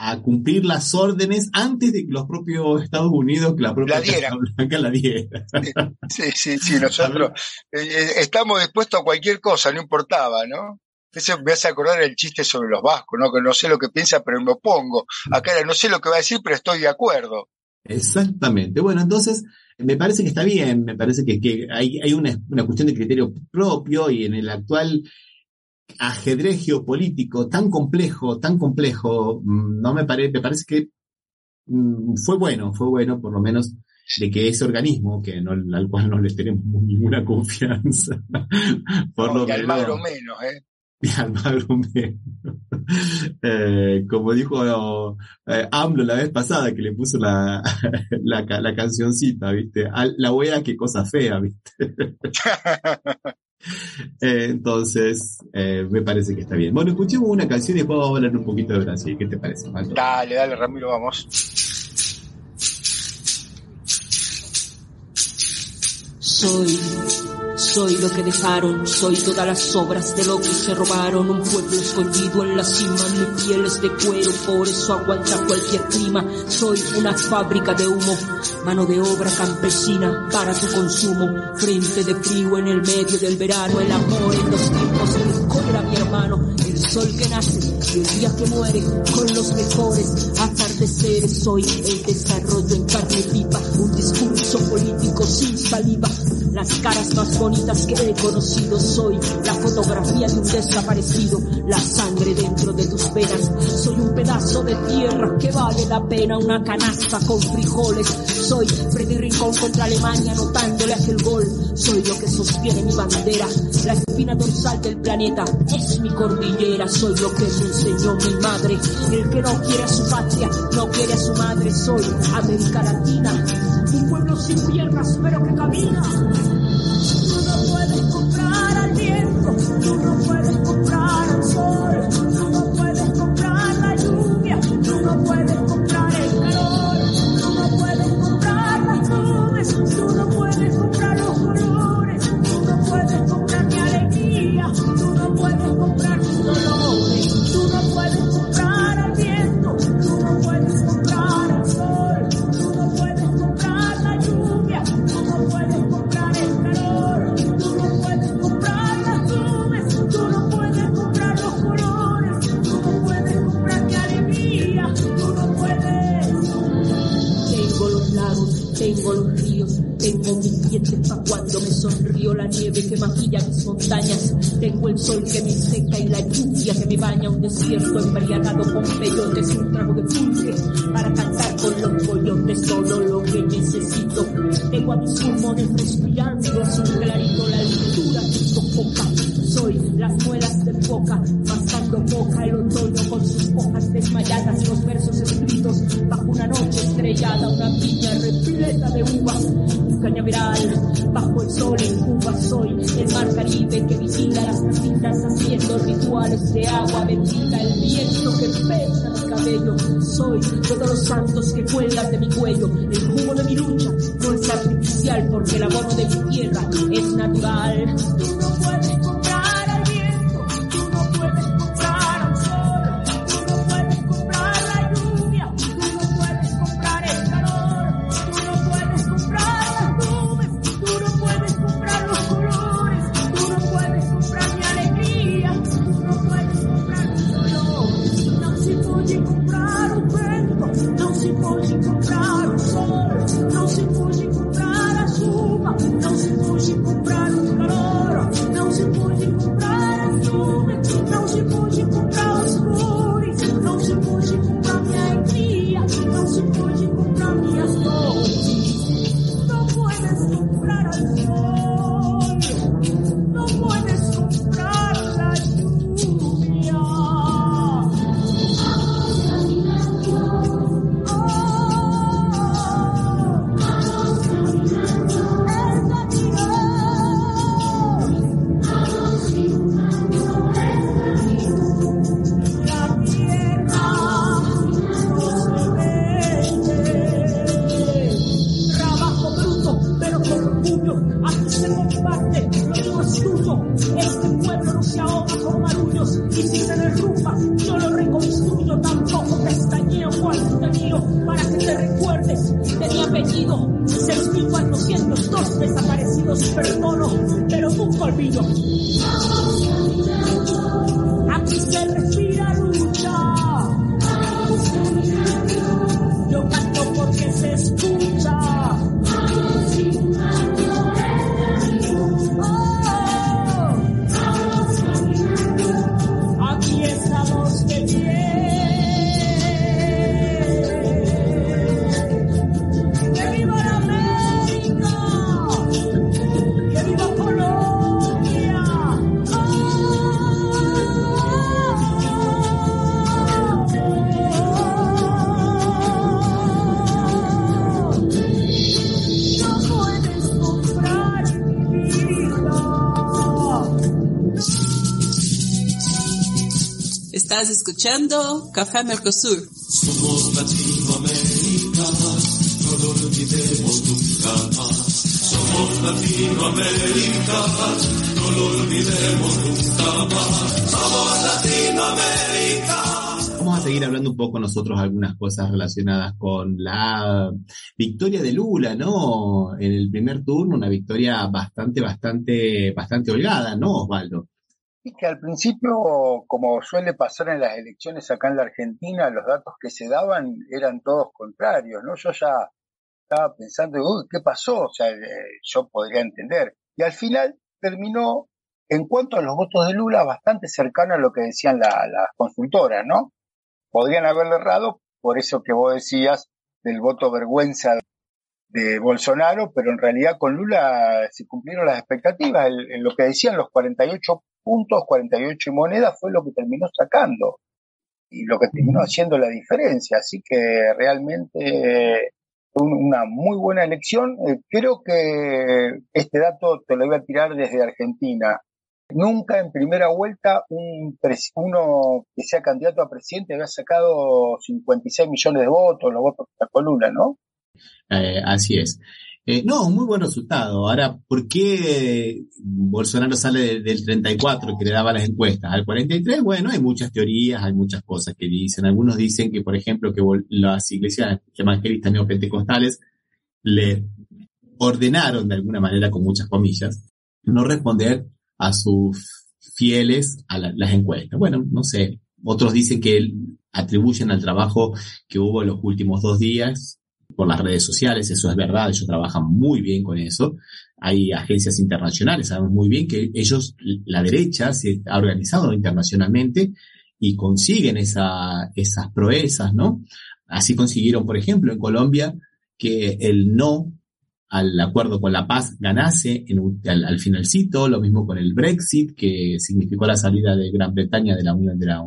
S1: a cumplir las órdenes antes de que los propios Estados Unidos, que la propia
S3: la
S1: Blanca la diera.
S3: Sí, sí, sí, nosotros eh, eh, estamos dispuestos a cualquier cosa, no importaba, ¿no? Eso me hace acordar el chiste sobre los vascos, ¿no? Que no sé lo que piensa, pero me opongo. Acá no sé lo que va a decir, pero estoy de acuerdo.
S1: Exactamente. Bueno, entonces, me parece que está bien, me parece que, hay, hay una, cuestión de criterio propio y en el actual ajedrez geopolítico tan complejo, tan complejo, mm, no me parece, me parece que mm, fue bueno, fue bueno por lo menos de que ese organismo, que no, al cual no le tenemos ninguna confianza,
S3: por lo menos, menos, ¿eh?
S1: y Almagro eh, como dijo eh, AMLO la vez pasada que le puso la, la, la cancioncita, ¿viste? la wea, qué cosa fea, ¿viste? eh, entonces, eh, me parece que está bien. Bueno, escuchemos una canción y después vamos a hablar un poquito de Brasil. ¿Qué te parece,
S3: Dale, dale, Ramiro, vamos.
S12: Soy soy lo que dejaron, soy todas las obras de lo que se robaron. Un pueblo escondido en la cima, mi piel es de cuero, por eso aguanta cualquier clima. Soy una fábrica de humo, mano de obra campesina para tu consumo. Frente de frío en el medio del verano, el amor en los tiempos, el cólera mi hermano. El sol que nace y el día que muere con los mejores atardeceres. Soy el desarrollo en carne viva, un discurso político sin saliva las caras más bonitas que he conocido. Soy la fotografía de un desaparecido, la sangre dentro de tus venas. Soy un pedazo de tierra que vale la pena, una canasta con frijoles. Soy Freddy Rincón contra Alemania anotándole aquel gol. Soy lo que sostiene mi bandera, la espina dorsal del planeta. Es mi cordillera, soy lo que me enseñó mi madre. El que no quiere a su patria, no quiere a su madre. Soy América Latina, un pueblo sin piernas pero que camina. Tú no puedes comprar al viento, tú no sonrío la nieve que maquilla mis montañas, tengo el sol que me seca y la lluvia que me baña un desierto embriagado con peyotes y un trago de pulque para cantar mi cabello. Soy todos los santos que cuelgan de mi cuello, el jugo de mi lucha no es artificial porque el abono de mi tierra es natural.
S10: Escuchando Café Mercosur.
S9: Somos Latinoamérica, no lo olvidemos nunca más. Somos Latinoamérica, no lo olvidemos nunca más. Somos Latinoamérica.
S1: Vamos a seguir hablando un poco nosotros algunas cosas relacionadas con la victoria de Lula, ¿no? En el primer turno, una victoria bastante, bastante, bastante holgada, ¿no, Osvaldo?
S3: Que al principio, como suele pasar en las elecciones acá en la Argentina, los datos que se daban eran todos contrarios, ¿no? Yo ya estaba pensando, Uy, ¿qué pasó? O sea, eh, yo podría entender. Y al final terminó, en cuanto a los votos de Lula, bastante cercano a lo que decían las consultoras, ¿no? Podrían haberle errado por eso que vos decías del voto vergüenza de Bolsonaro, pero en realidad con Lula se cumplieron las expectativas. En lo que decían los 48 puntos, 48 monedas fue lo que terminó sacando y lo que terminó haciendo la diferencia. Así que realmente fue una muy buena elección. Eh, creo que este dato te lo voy a tirar desde Argentina. Nunca en primera vuelta un uno que sea candidato a presidente había sacado 56 millones de votos, los votos que sacó Lula, ¿no?
S1: Eh, así es. Eh, no, muy buen resultado. Ahora, ¿por qué Bolsonaro sale del 34 que le daba las encuestas al 43? Bueno, hay muchas teorías, hay muchas cosas que dicen. Algunos dicen que, por ejemplo, que las iglesias evangelistas neopentecostales le ordenaron de alguna manera, con muchas comillas, no responder a sus fieles a las encuestas. Bueno, no sé. Otros dicen que atribuyen al trabajo que hubo en los últimos dos días por las redes sociales, eso es verdad, ellos trabajan muy bien con eso. Hay agencias internacionales, sabemos muy bien que ellos, la derecha, se ha organizado internacionalmente y consiguen esa, esas proezas, ¿no? Así consiguieron, por ejemplo, en Colombia que el no al acuerdo con la paz ganase en al, al, finalcito, lo mismo con el Brexit, que significó la salida de Gran Bretaña de la Unión de la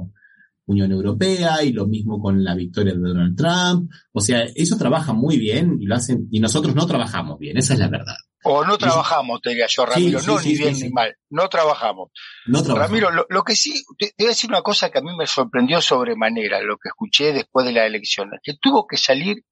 S1: Unión Europea y lo mismo con la victoria de Donald Trump. O sea, ellos trabajan muy bien y lo hacen, y nosotros no trabajamos bien, esa es la verdad.
S3: O no trabajamos, te diría yo, Ramiro, no ni bien ni mal, no trabajamos.
S1: No trabajamos.
S3: Ramiro, lo, que sí, te, voy a decir una cosa que a mí me sorprendió sobremanera, lo que escuché después de la elección, que tuvo que salir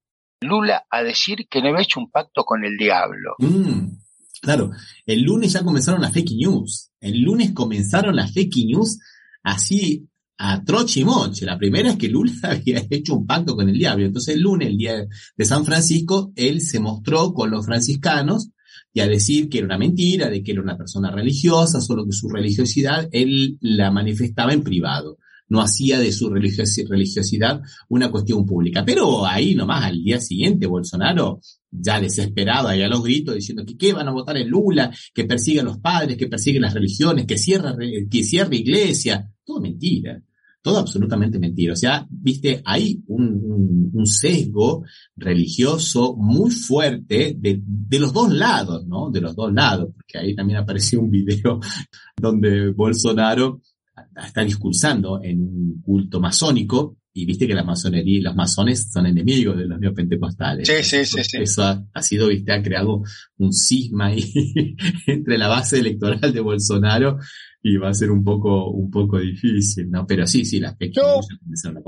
S3: Lula a decir que no había hecho un pacto con el diablo.
S1: Mm, claro, el lunes ya comenzaron las fake news. El lunes comenzaron las fake news así a moche. La primera es que Lula había hecho un pacto con el diablo. Entonces el lunes, el día de San Francisco, él se mostró con los franciscanos y a decir que era una mentira, de que era una persona religiosa, solo que su religiosidad él la manifestaba en privado. No hacía de su religiosidad una cuestión pública. Pero ahí nomás, al día siguiente, Bolsonaro, ya desesperado, ahí a los gritos, diciendo que qué van a votar en Lula, que persigue a los padres, que persigue las religiones, que cierra, que cierra iglesia. Todo mentira todo absolutamente mentira. O sea, viste, hay un, un, sesgo religioso muy fuerte de, de, los dos lados, ¿no? De los dos lados, porque ahí también apareció un video donde Bolsonaro está discursando en un culto masónico y viste que la masonería y los masones son enemigos de los neopentecostales.
S3: Sí, sí, sí, sí.
S1: Eso ha, ha, sido, viste, ha creado un cisma ahí entre la base electoral de Bolsonaro y va a ser un poco, un poco difícil, ¿no? Pero sí, sí, las pequeñas.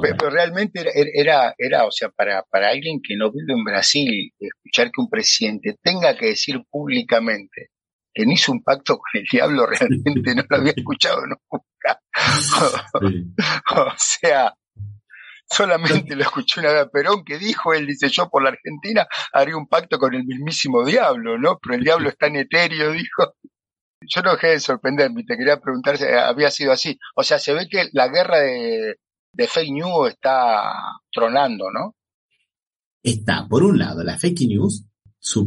S3: Pero, realmente era, era, era, o sea, para, para alguien que no vive en Brasil, escuchar que un presidente tenga que decir públicamente que no hizo un pacto con el diablo, realmente no lo había escuchado nunca. o sea, solamente lo escuché una vez a Perón que dijo, él dice, yo por la Argentina haría un pacto con el mismísimo diablo, ¿no? Pero el diablo está en etéreo, dijo yo no dejé de sorprenderme, te quería preguntar si había sido así. O sea, se ve que la guerra de, fake news está tronando, ¿no?
S1: Está, por un lado, la fake news,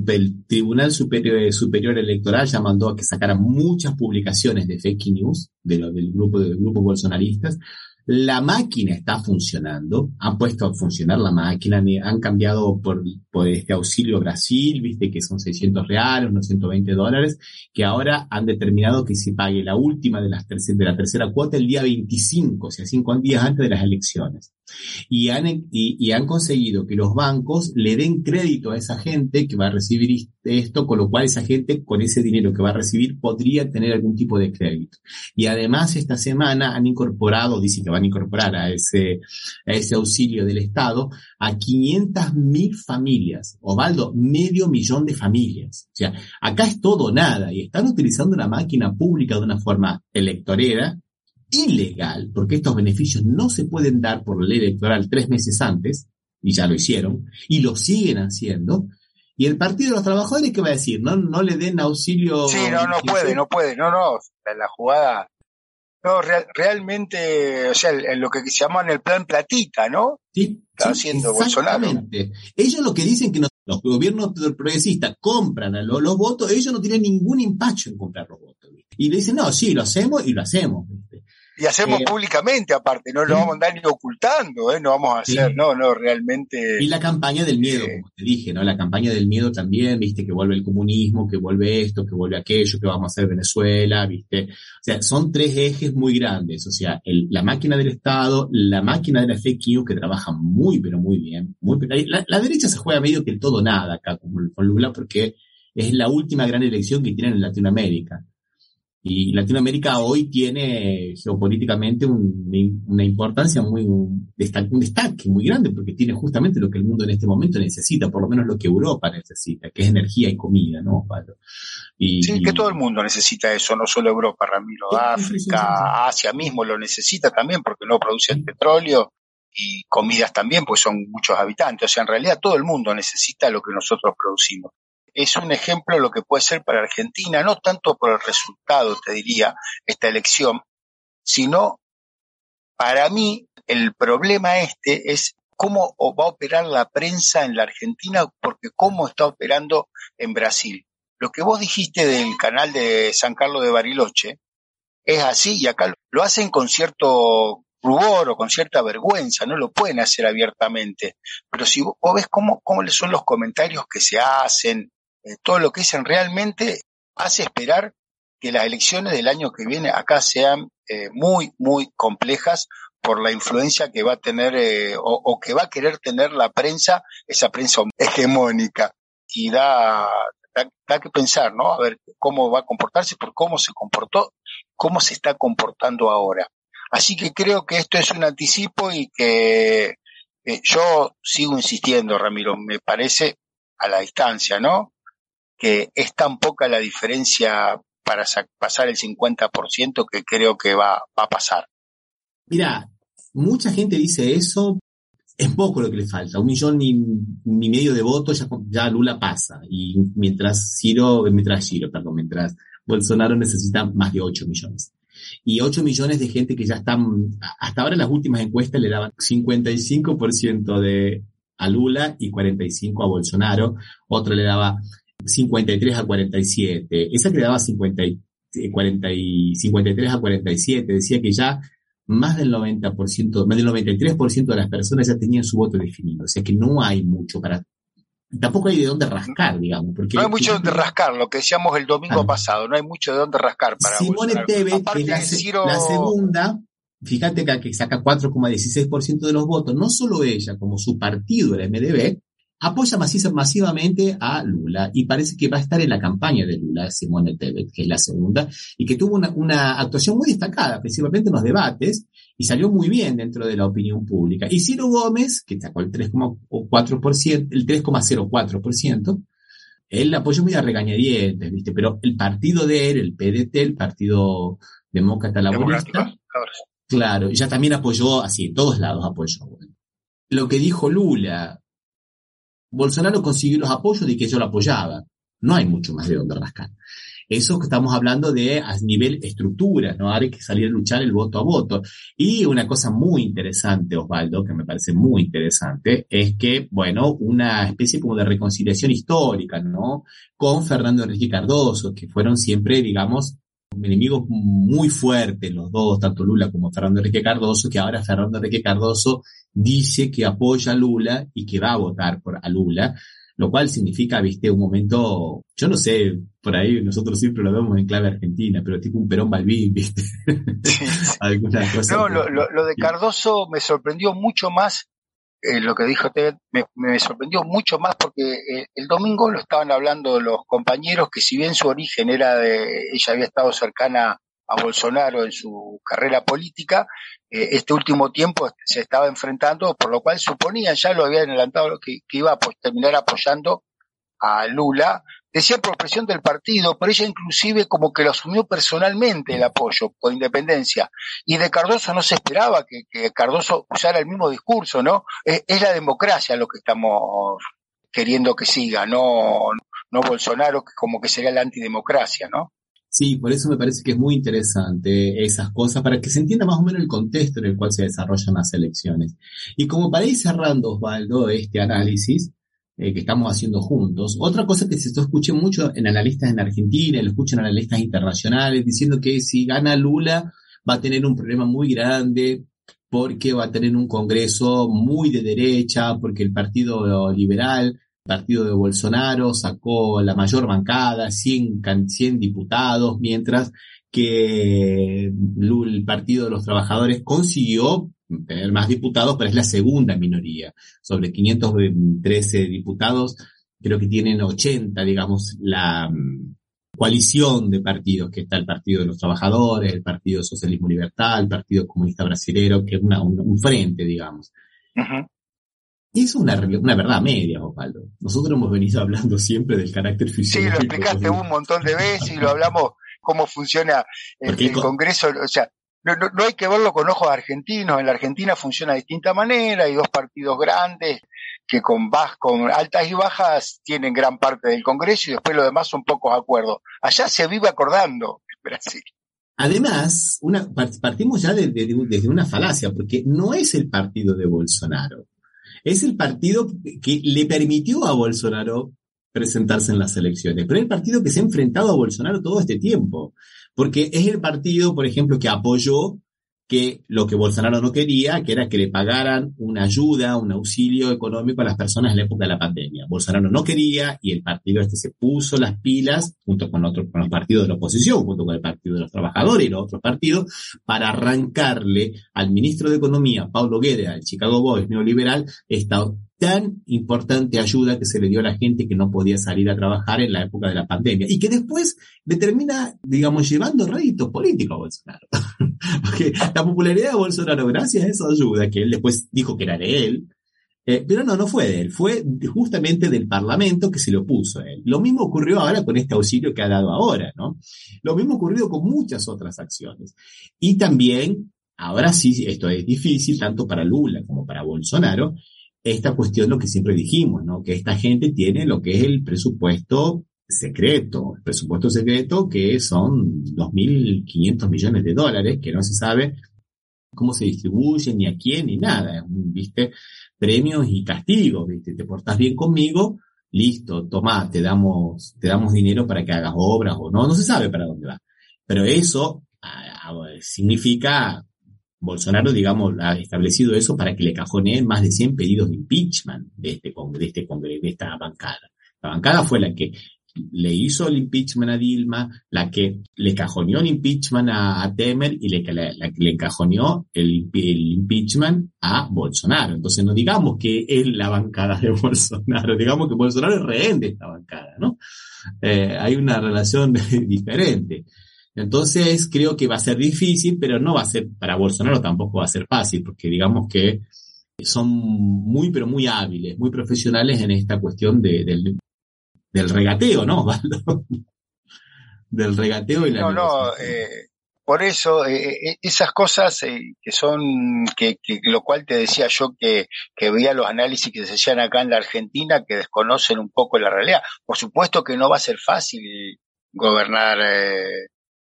S1: el Tribunal Superior, Electoral ya mandó a que sacaran muchas publicaciones de fake news de lo, del grupo de grupos bolsonaristas, la máquina está funcionando, han puesto a funcionar la máquina, han cambiado por, por este auxilio Brasil, viste que son 600 reales, unos 120 dólares, que ahora han determinado que se pague la última de, las de la tercera cuota el día 25, o sea, cinco días antes de las elecciones. Y han, y, han conseguido que los bancos le den crédito a esa gente que va a recibir esto, con lo cual esa gente con ese dinero que va a recibir podría tener algún tipo de crédito. Y además esta semana han incorporado, dice que van a incorporar a ese, a ese auxilio del Estado a 500 mil familias, Ovaldo, medio millón de familias. O sea, acá es todo nada y están utilizando la máquina pública de una forma electorera, ilegal, porque estos beneficios no se pueden dar por ley electoral tres meses antes, y ya lo hicieron, y lo siguen haciendo, y el Partido de los Trabajadores, ¿qué va a decir? No, no le den auxilio.
S3: Sí, no, no puede, no puede, no, no. La jugada No, realmente, o sea, en lo que se llama el plan platita, ¿no?
S1: Sí. Está haciendo Bolsonaro. Ellos lo que dicen que los gobiernos progresistas compran a los, votos, ellos no tienen ningún empacho en comprar los votos. Y le dicen, no, sí, lo hacemos y lo hacemos.
S3: Y hacemos eh, públicamente aparte, no lo vamos a andar ni ocultando, ¿eh? no vamos a hacer, no, no, realmente.
S1: Y la campaña del miedo, como te dije, ¿no? La campaña del miedo también, viste, que vuelve el comunismo, que vuelve esto, que vuelve aquello, que vamos a hacer Venezuela, viste. O sea, son tres ejes muy grandes, o sea, la máquina del Estado, la máquina de la fake news que trabaja muy, pero muy bien. Muy, la, la derecha se juega medio que el todo nada acá con Lula porque es la última gran elección que tienen en Latinoamérica. Y Latinoamérica hoy tiene geopolíticamente una importancia muy, un destaque muy grande, porque tiene justamente lo que el mundo en este momento necesita, por lo menos lo que Europa necesita, que es energía y comida, ¿no, Pablo?
S3: Y, sí, que todo el mundo necesita eso, no solo Europa, Ramiro, África, Asia mismo lo necesita también, porque no producen petróleo y comidas también, pues son muchos habitantes. O sea, en realidad todo el mundo necesita lo que nosotros producimos es un ejemplo de lo que puede ser para Argentina, no tanto por el resultado, te diría, esta elección, sino para mí el problema este es cómo va a operar la prensa en la Argentina, porque cómo está operando en Brasil. Lo que vos dijiste del canal de San Carlos de Bariloche es así y acá lo hacen con cierto rubor o con cierta vergüenza, no lo pueden hacer abiertamente. Pero si vos, ves cómo, cómo son los comentarios que se hacen, eh, todo lo que dicen realmente hace esperar que las elecciones del año que viene acá sean eh, muy, muy complejas por la influencia que va a tener eh, o, que va a querer tener la prensa, esa prensa hegemónica. Y da, da, que pensar, ¿no? A ver cómo va a comportarse, por cómo se comportó, cómo se está comportando ahora. Así que creo que esto es un anticipo y que yo sigo insistiendo, Ramiro, me parece a la distancia, ¿no? Que es tan poca la diferencia para pasar el 50% que creo que va, a pasar.
S1: Mira, mucha gente dice eso, es poco lo que le falta, un millón ni, medio de votos ya, Lula pasa, y mientras Ciro, mientras Ciro, perdón, mientras Bolsonaro necesita más de 8 millones. Y 8 millones de gente que ya están, hasta ahora las últimas encuestas le daban 55% de a Lula y 45 a Bolsonaro, otro le daba 53 a 47. Esa que daba 50 40 y 53 a 47 decía que ya más del 90%, más del 93% de las personas ya tenían su voto definido. O sea que no hay mucho para tampoco hay de dónde rascar, digamos. Porque
S3: no hay mucho de dónde rascar, lo que decíamos el domingo pasado, no hay mucho de dónde rascar para
S1: Simone que la, la, segunda, fíjate que, que saca 4,16% de los votos, no solo ella, como su partido, el MDB, apoya masivamente a Lula y parece que va a estar en la campaña de Lula, Simone Tebet, que es la segunda, y que tuvo una, actuación muy destacada, principalmente en los debates, y salió muy bien dentro de la opinión pública. Y Ciro Gómez, que sacó el 3,4%, el 3,04%, él apoyó muy a regañadientes, ¿viste? Pero el partido de él, el PDT, el Partido Demócrata Laborista, claro, ya también apoyó, así, en todos lados apoyó. Lo que dijo Lula, Bolsonaro consiguió los apoyos de que yo lo apoyaba. No hay mucho más de donde rascar. Eso que estamos hablando de a nivel estructura, ¿no? Hay que salir a luchar el voto a voto. Y una cosa muy interesante, Osvaldo, que me parece muy interesante, es que, bueno, una especie como de reconciliación histórica, ¿no? Con Fernando Enrique Cardoso, que fueron siempre, digamos, enemigos muy fuertes los dos, tanto Lula como Fernando Enrique Cardoso, que ahora Fernando Enrique Cardoso dice que apoya a Lula y que va a votar por a Lula, lo cual significa, viste, un momento, yo no sé, por ahí nosotros siempre lo vemos en clave argentina, pero tipo un Perón Balbín, viste.
S3: no, lo, lo, de Cardoso me sorprendió mucho más eh, lo que dijo Ted me, sorprendió mucho más porque eh, el domingo lo estaban hablando los compañeros que si bien su origen era de, ella había estado cercana a Bolsonaro en su carrera política, eh, este último tiempo se estaba enfrentando, por lo cual suponían, ya lo habían adelantado, que, iba a terminar apoyando a Lula, decía por presión del partido, pero ella inclusive como que lo asumió personalmente el apoyo por independencia. Y de Cardoso no se esperaba que, Cardoso usara el mismo discurso, ¿no? Es, la democracia lo que estamos queriendo que siga, no, no Bolsonaro, que como que sería la antidemocracia, ¿no?
S1: Sí, por eso me parece que es muy interesante esas cosas, para que se entienda más o menos el contexto en el cual se desarrollan las elecciones. Y como para ir cerrando, Osvaldo, este análisis eh, que estamos haciendo juntos, otra cosa que se escuché mucho en analistas en Argentina, lo escucho en analistas internacionales, diciendo que si gana Lula va a tener un problema muy grande porque va a tener un Congreso muy de derecha, porque el Partido Liberal partido de Bolsonaro sacó la mayor bancada, 100, 100 diputados, mientras que el Partido de los Trabajadores consiguió tener más diputados, pero es la segunda minoría. Sobre 513 diputados, creo que tienen 80, digamos, la mm, coalición de partidos, que está el Partido de los Trabajadores, el Partido Socialismo Libertad, el Partido Comunista Brasilero, que es una, un, frente, digamos. Y es una, una verdad media, Osvaldo. Nosotros hemos venido hablando siempre del carácter fisiológico.
S3: Sí, lo explicaste un montón de veces y lo hablamos cómo funciona el, Congreso. O sea, no, no, hay que verlo con ojos argentinos. En la Argentina funciona de distinta manera. Hay dos partidos grandes que con, con altas y bajas tienen gran parte del Congreso y después lo demás son pocos acuerdos. Allá se vive acordando en Brasil.
S1: Además, una, partimos ya desde una falacia, porque no es el partido de Bolsonaro es el partido que le permitió a Bolsonaro presentarse en las elecciones, pero es el partido que se ha enfrentado a Bolsonaro todo este tiempo, porque es el partido, por ejemplo, que apoyó que lo que Bolsonaro no quería, que era que le pagaran una ayuda, un auxilio económico a las personas en la época de la pandemia. Bolsonaro no quería y el partido este se puso las pilas junto con otros, con los partidos de la oposición, junto con el Partido de los Trabajadores y los otros partidos, para arrancarle al ministro de Economía, Paulo Guedes, al Chicago Boys neoliberal, esta tan importante ayuda que se le dio a la gente que no podía salir a trabajar en la época de la pandemia y que después determina, digamos, llevando réditos políticos a Bolsonaro. Porque la popularidad de Bolsonaro, gracias a esa ayuda que él después dijo que era de él, eh, pero no, no fue de él, fue justamente del Parlamento que se lo puso a él. Lo mismo ocurrió ahora con este auxilio que ha dado ahora, ¿no? Lo mismo ocurrió con muchas otras acciones. Y también, ahora sí, esto es difícil, tanto para Lula como para Bolsonaro, esta cuestión, lo que siempre dijimos, ¿no? Que esta gente tiene lo que es el presupuesto secreto, el presupuesto secreto que son 2.500 millones de dólares, que no se sabe cómo se distribuyen, ni a quién, ni nada. Viste, premios y castigos, viste, te portas bien conmigo, listo, toma, te damos, te damos dinero para que hagas obras o no, no se sabe para dónde va. Pero eso significa Bolsonaro, digamos, ha establecido eso para que le cajoneen más de 100 pedidos de impeachment de este de este de esta bancada. La bancada fue la que le hizo el impeachment a Dilma, la que le cajoneó el impeachment a, Temer y le, la, que le encajoneó el, impeachment a Bolsonaro. Entonces no digamos que es la bancada de Bolsonaro, digamos que Bolsonaro es rehén de esta bancada, ¿no? Eh, hay una relación diferente. Entonces creo que va a ser difícil, pero no va a ser, para Bolsonaro tampoco va a ser fácil, porque digamos que son muy, pero muy hábiles, muy profesionales en esta cuestión de, del, del regateo, ¿no, del regateo y la...
S3: No, no, eh, por eso eh, eh, esas cosas que son, que, que, lo cual te decía yo que, que veía los análisis que se hacían acá en la Argentina que desconocen un poco la realidad. Por supuesto que no va a ser fácil gobernar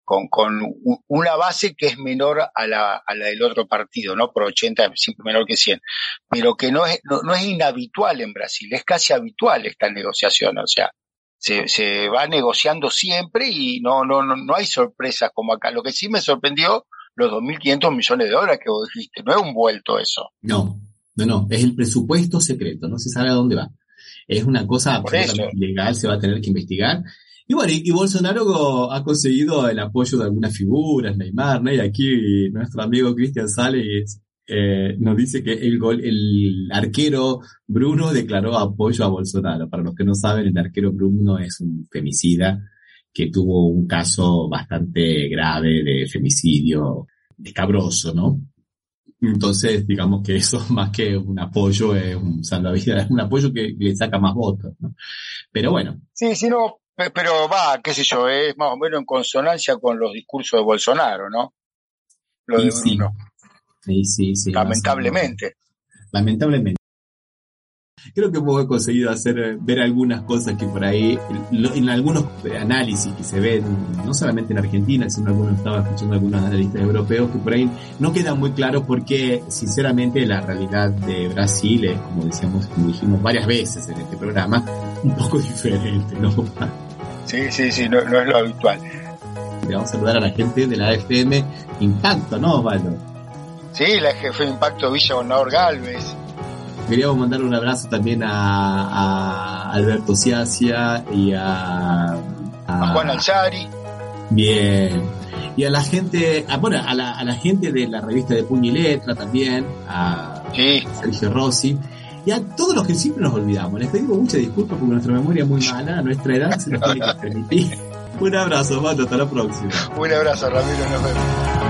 S3: con, con una base que es menor a la, a la del otro partido, ¿no? Por 80, siempre menor que 100. Pero que no es, no, es inhabitual en Brasil, es casi habitual esta negociación, o sea, se, se va negociando siempre y no, no, no, no hay sorpresas como acá. Lo que sí me sorprendió, los 2.500 millones de dólares que vos dijiste, no es un vuelto eso.
S1: No, no, no, es el presupuesto secreto, no se sabe a dónde va. Es una cosa absolutamente legal, se va a tener que investigar y bueno, y, Bolsonaro ha conseguido el apoyo de algunas figuras, Neymar, ¿no? Y aquí nuestro amigo Cristian Sales eh, nos dice que el gol, el arquero Bruno declaró apoyo a Bolsonaro. Para los que no saben, el arquero Bruno es un femicida que tuvo un caso bastante grave de femicidio escabroso, ¿no? Entonces, digamos que eso más que un apoyo es un salvavidas, es un apoyo que le saca más votos, ¿no? Pero bueno.
S3: Sí, sí, no, pero va, qué sé yo, es más o menos en consonancia con los discursos de Bolsonaro, ¿no? Lo de
S1: Bruno. Sí, sí, sí.
S3: Lamentablemente.
S1: Lamentablemente. creo que hemos conseguido hacer ver algunas cosas que por ahí, en algunos análisis que se ven, no solamente en Argentina, sino algunos estaba escuchando algunos analistas europeos, que por ahí no queda muy claro porque, sinceramente, la realidad de Brasil es, como decíamos, como dijimos varias veces en este programa, un poco diferente, ¿no?
S3: Sí, sí, sí, no, no es lo habitual.
S1: Le vamos a saludar a la gente de la FM Impacto, ¿no, Osvaldo?
S3: Sí, la FM Impacto Villa Gobernador Galvez.
S1: Queríamos mandar un abrazo también a, Alberto Ciacia y a,
S3: a, Juan Alzari.
S1: Bien. Y a la gente, bueno, a la, a la gente de la revista de Puño y Letra también, a Sergio Rossi y a todos los que siempre nos olvidamos. Les pedimos muchas disculpas porque nuestra memoria es muy mala, nuestra edad se nos tiene que permitir. Un abrazo, Mato, hasta la próxima.
S3: Un abrazo, Ramiro, nos vemos.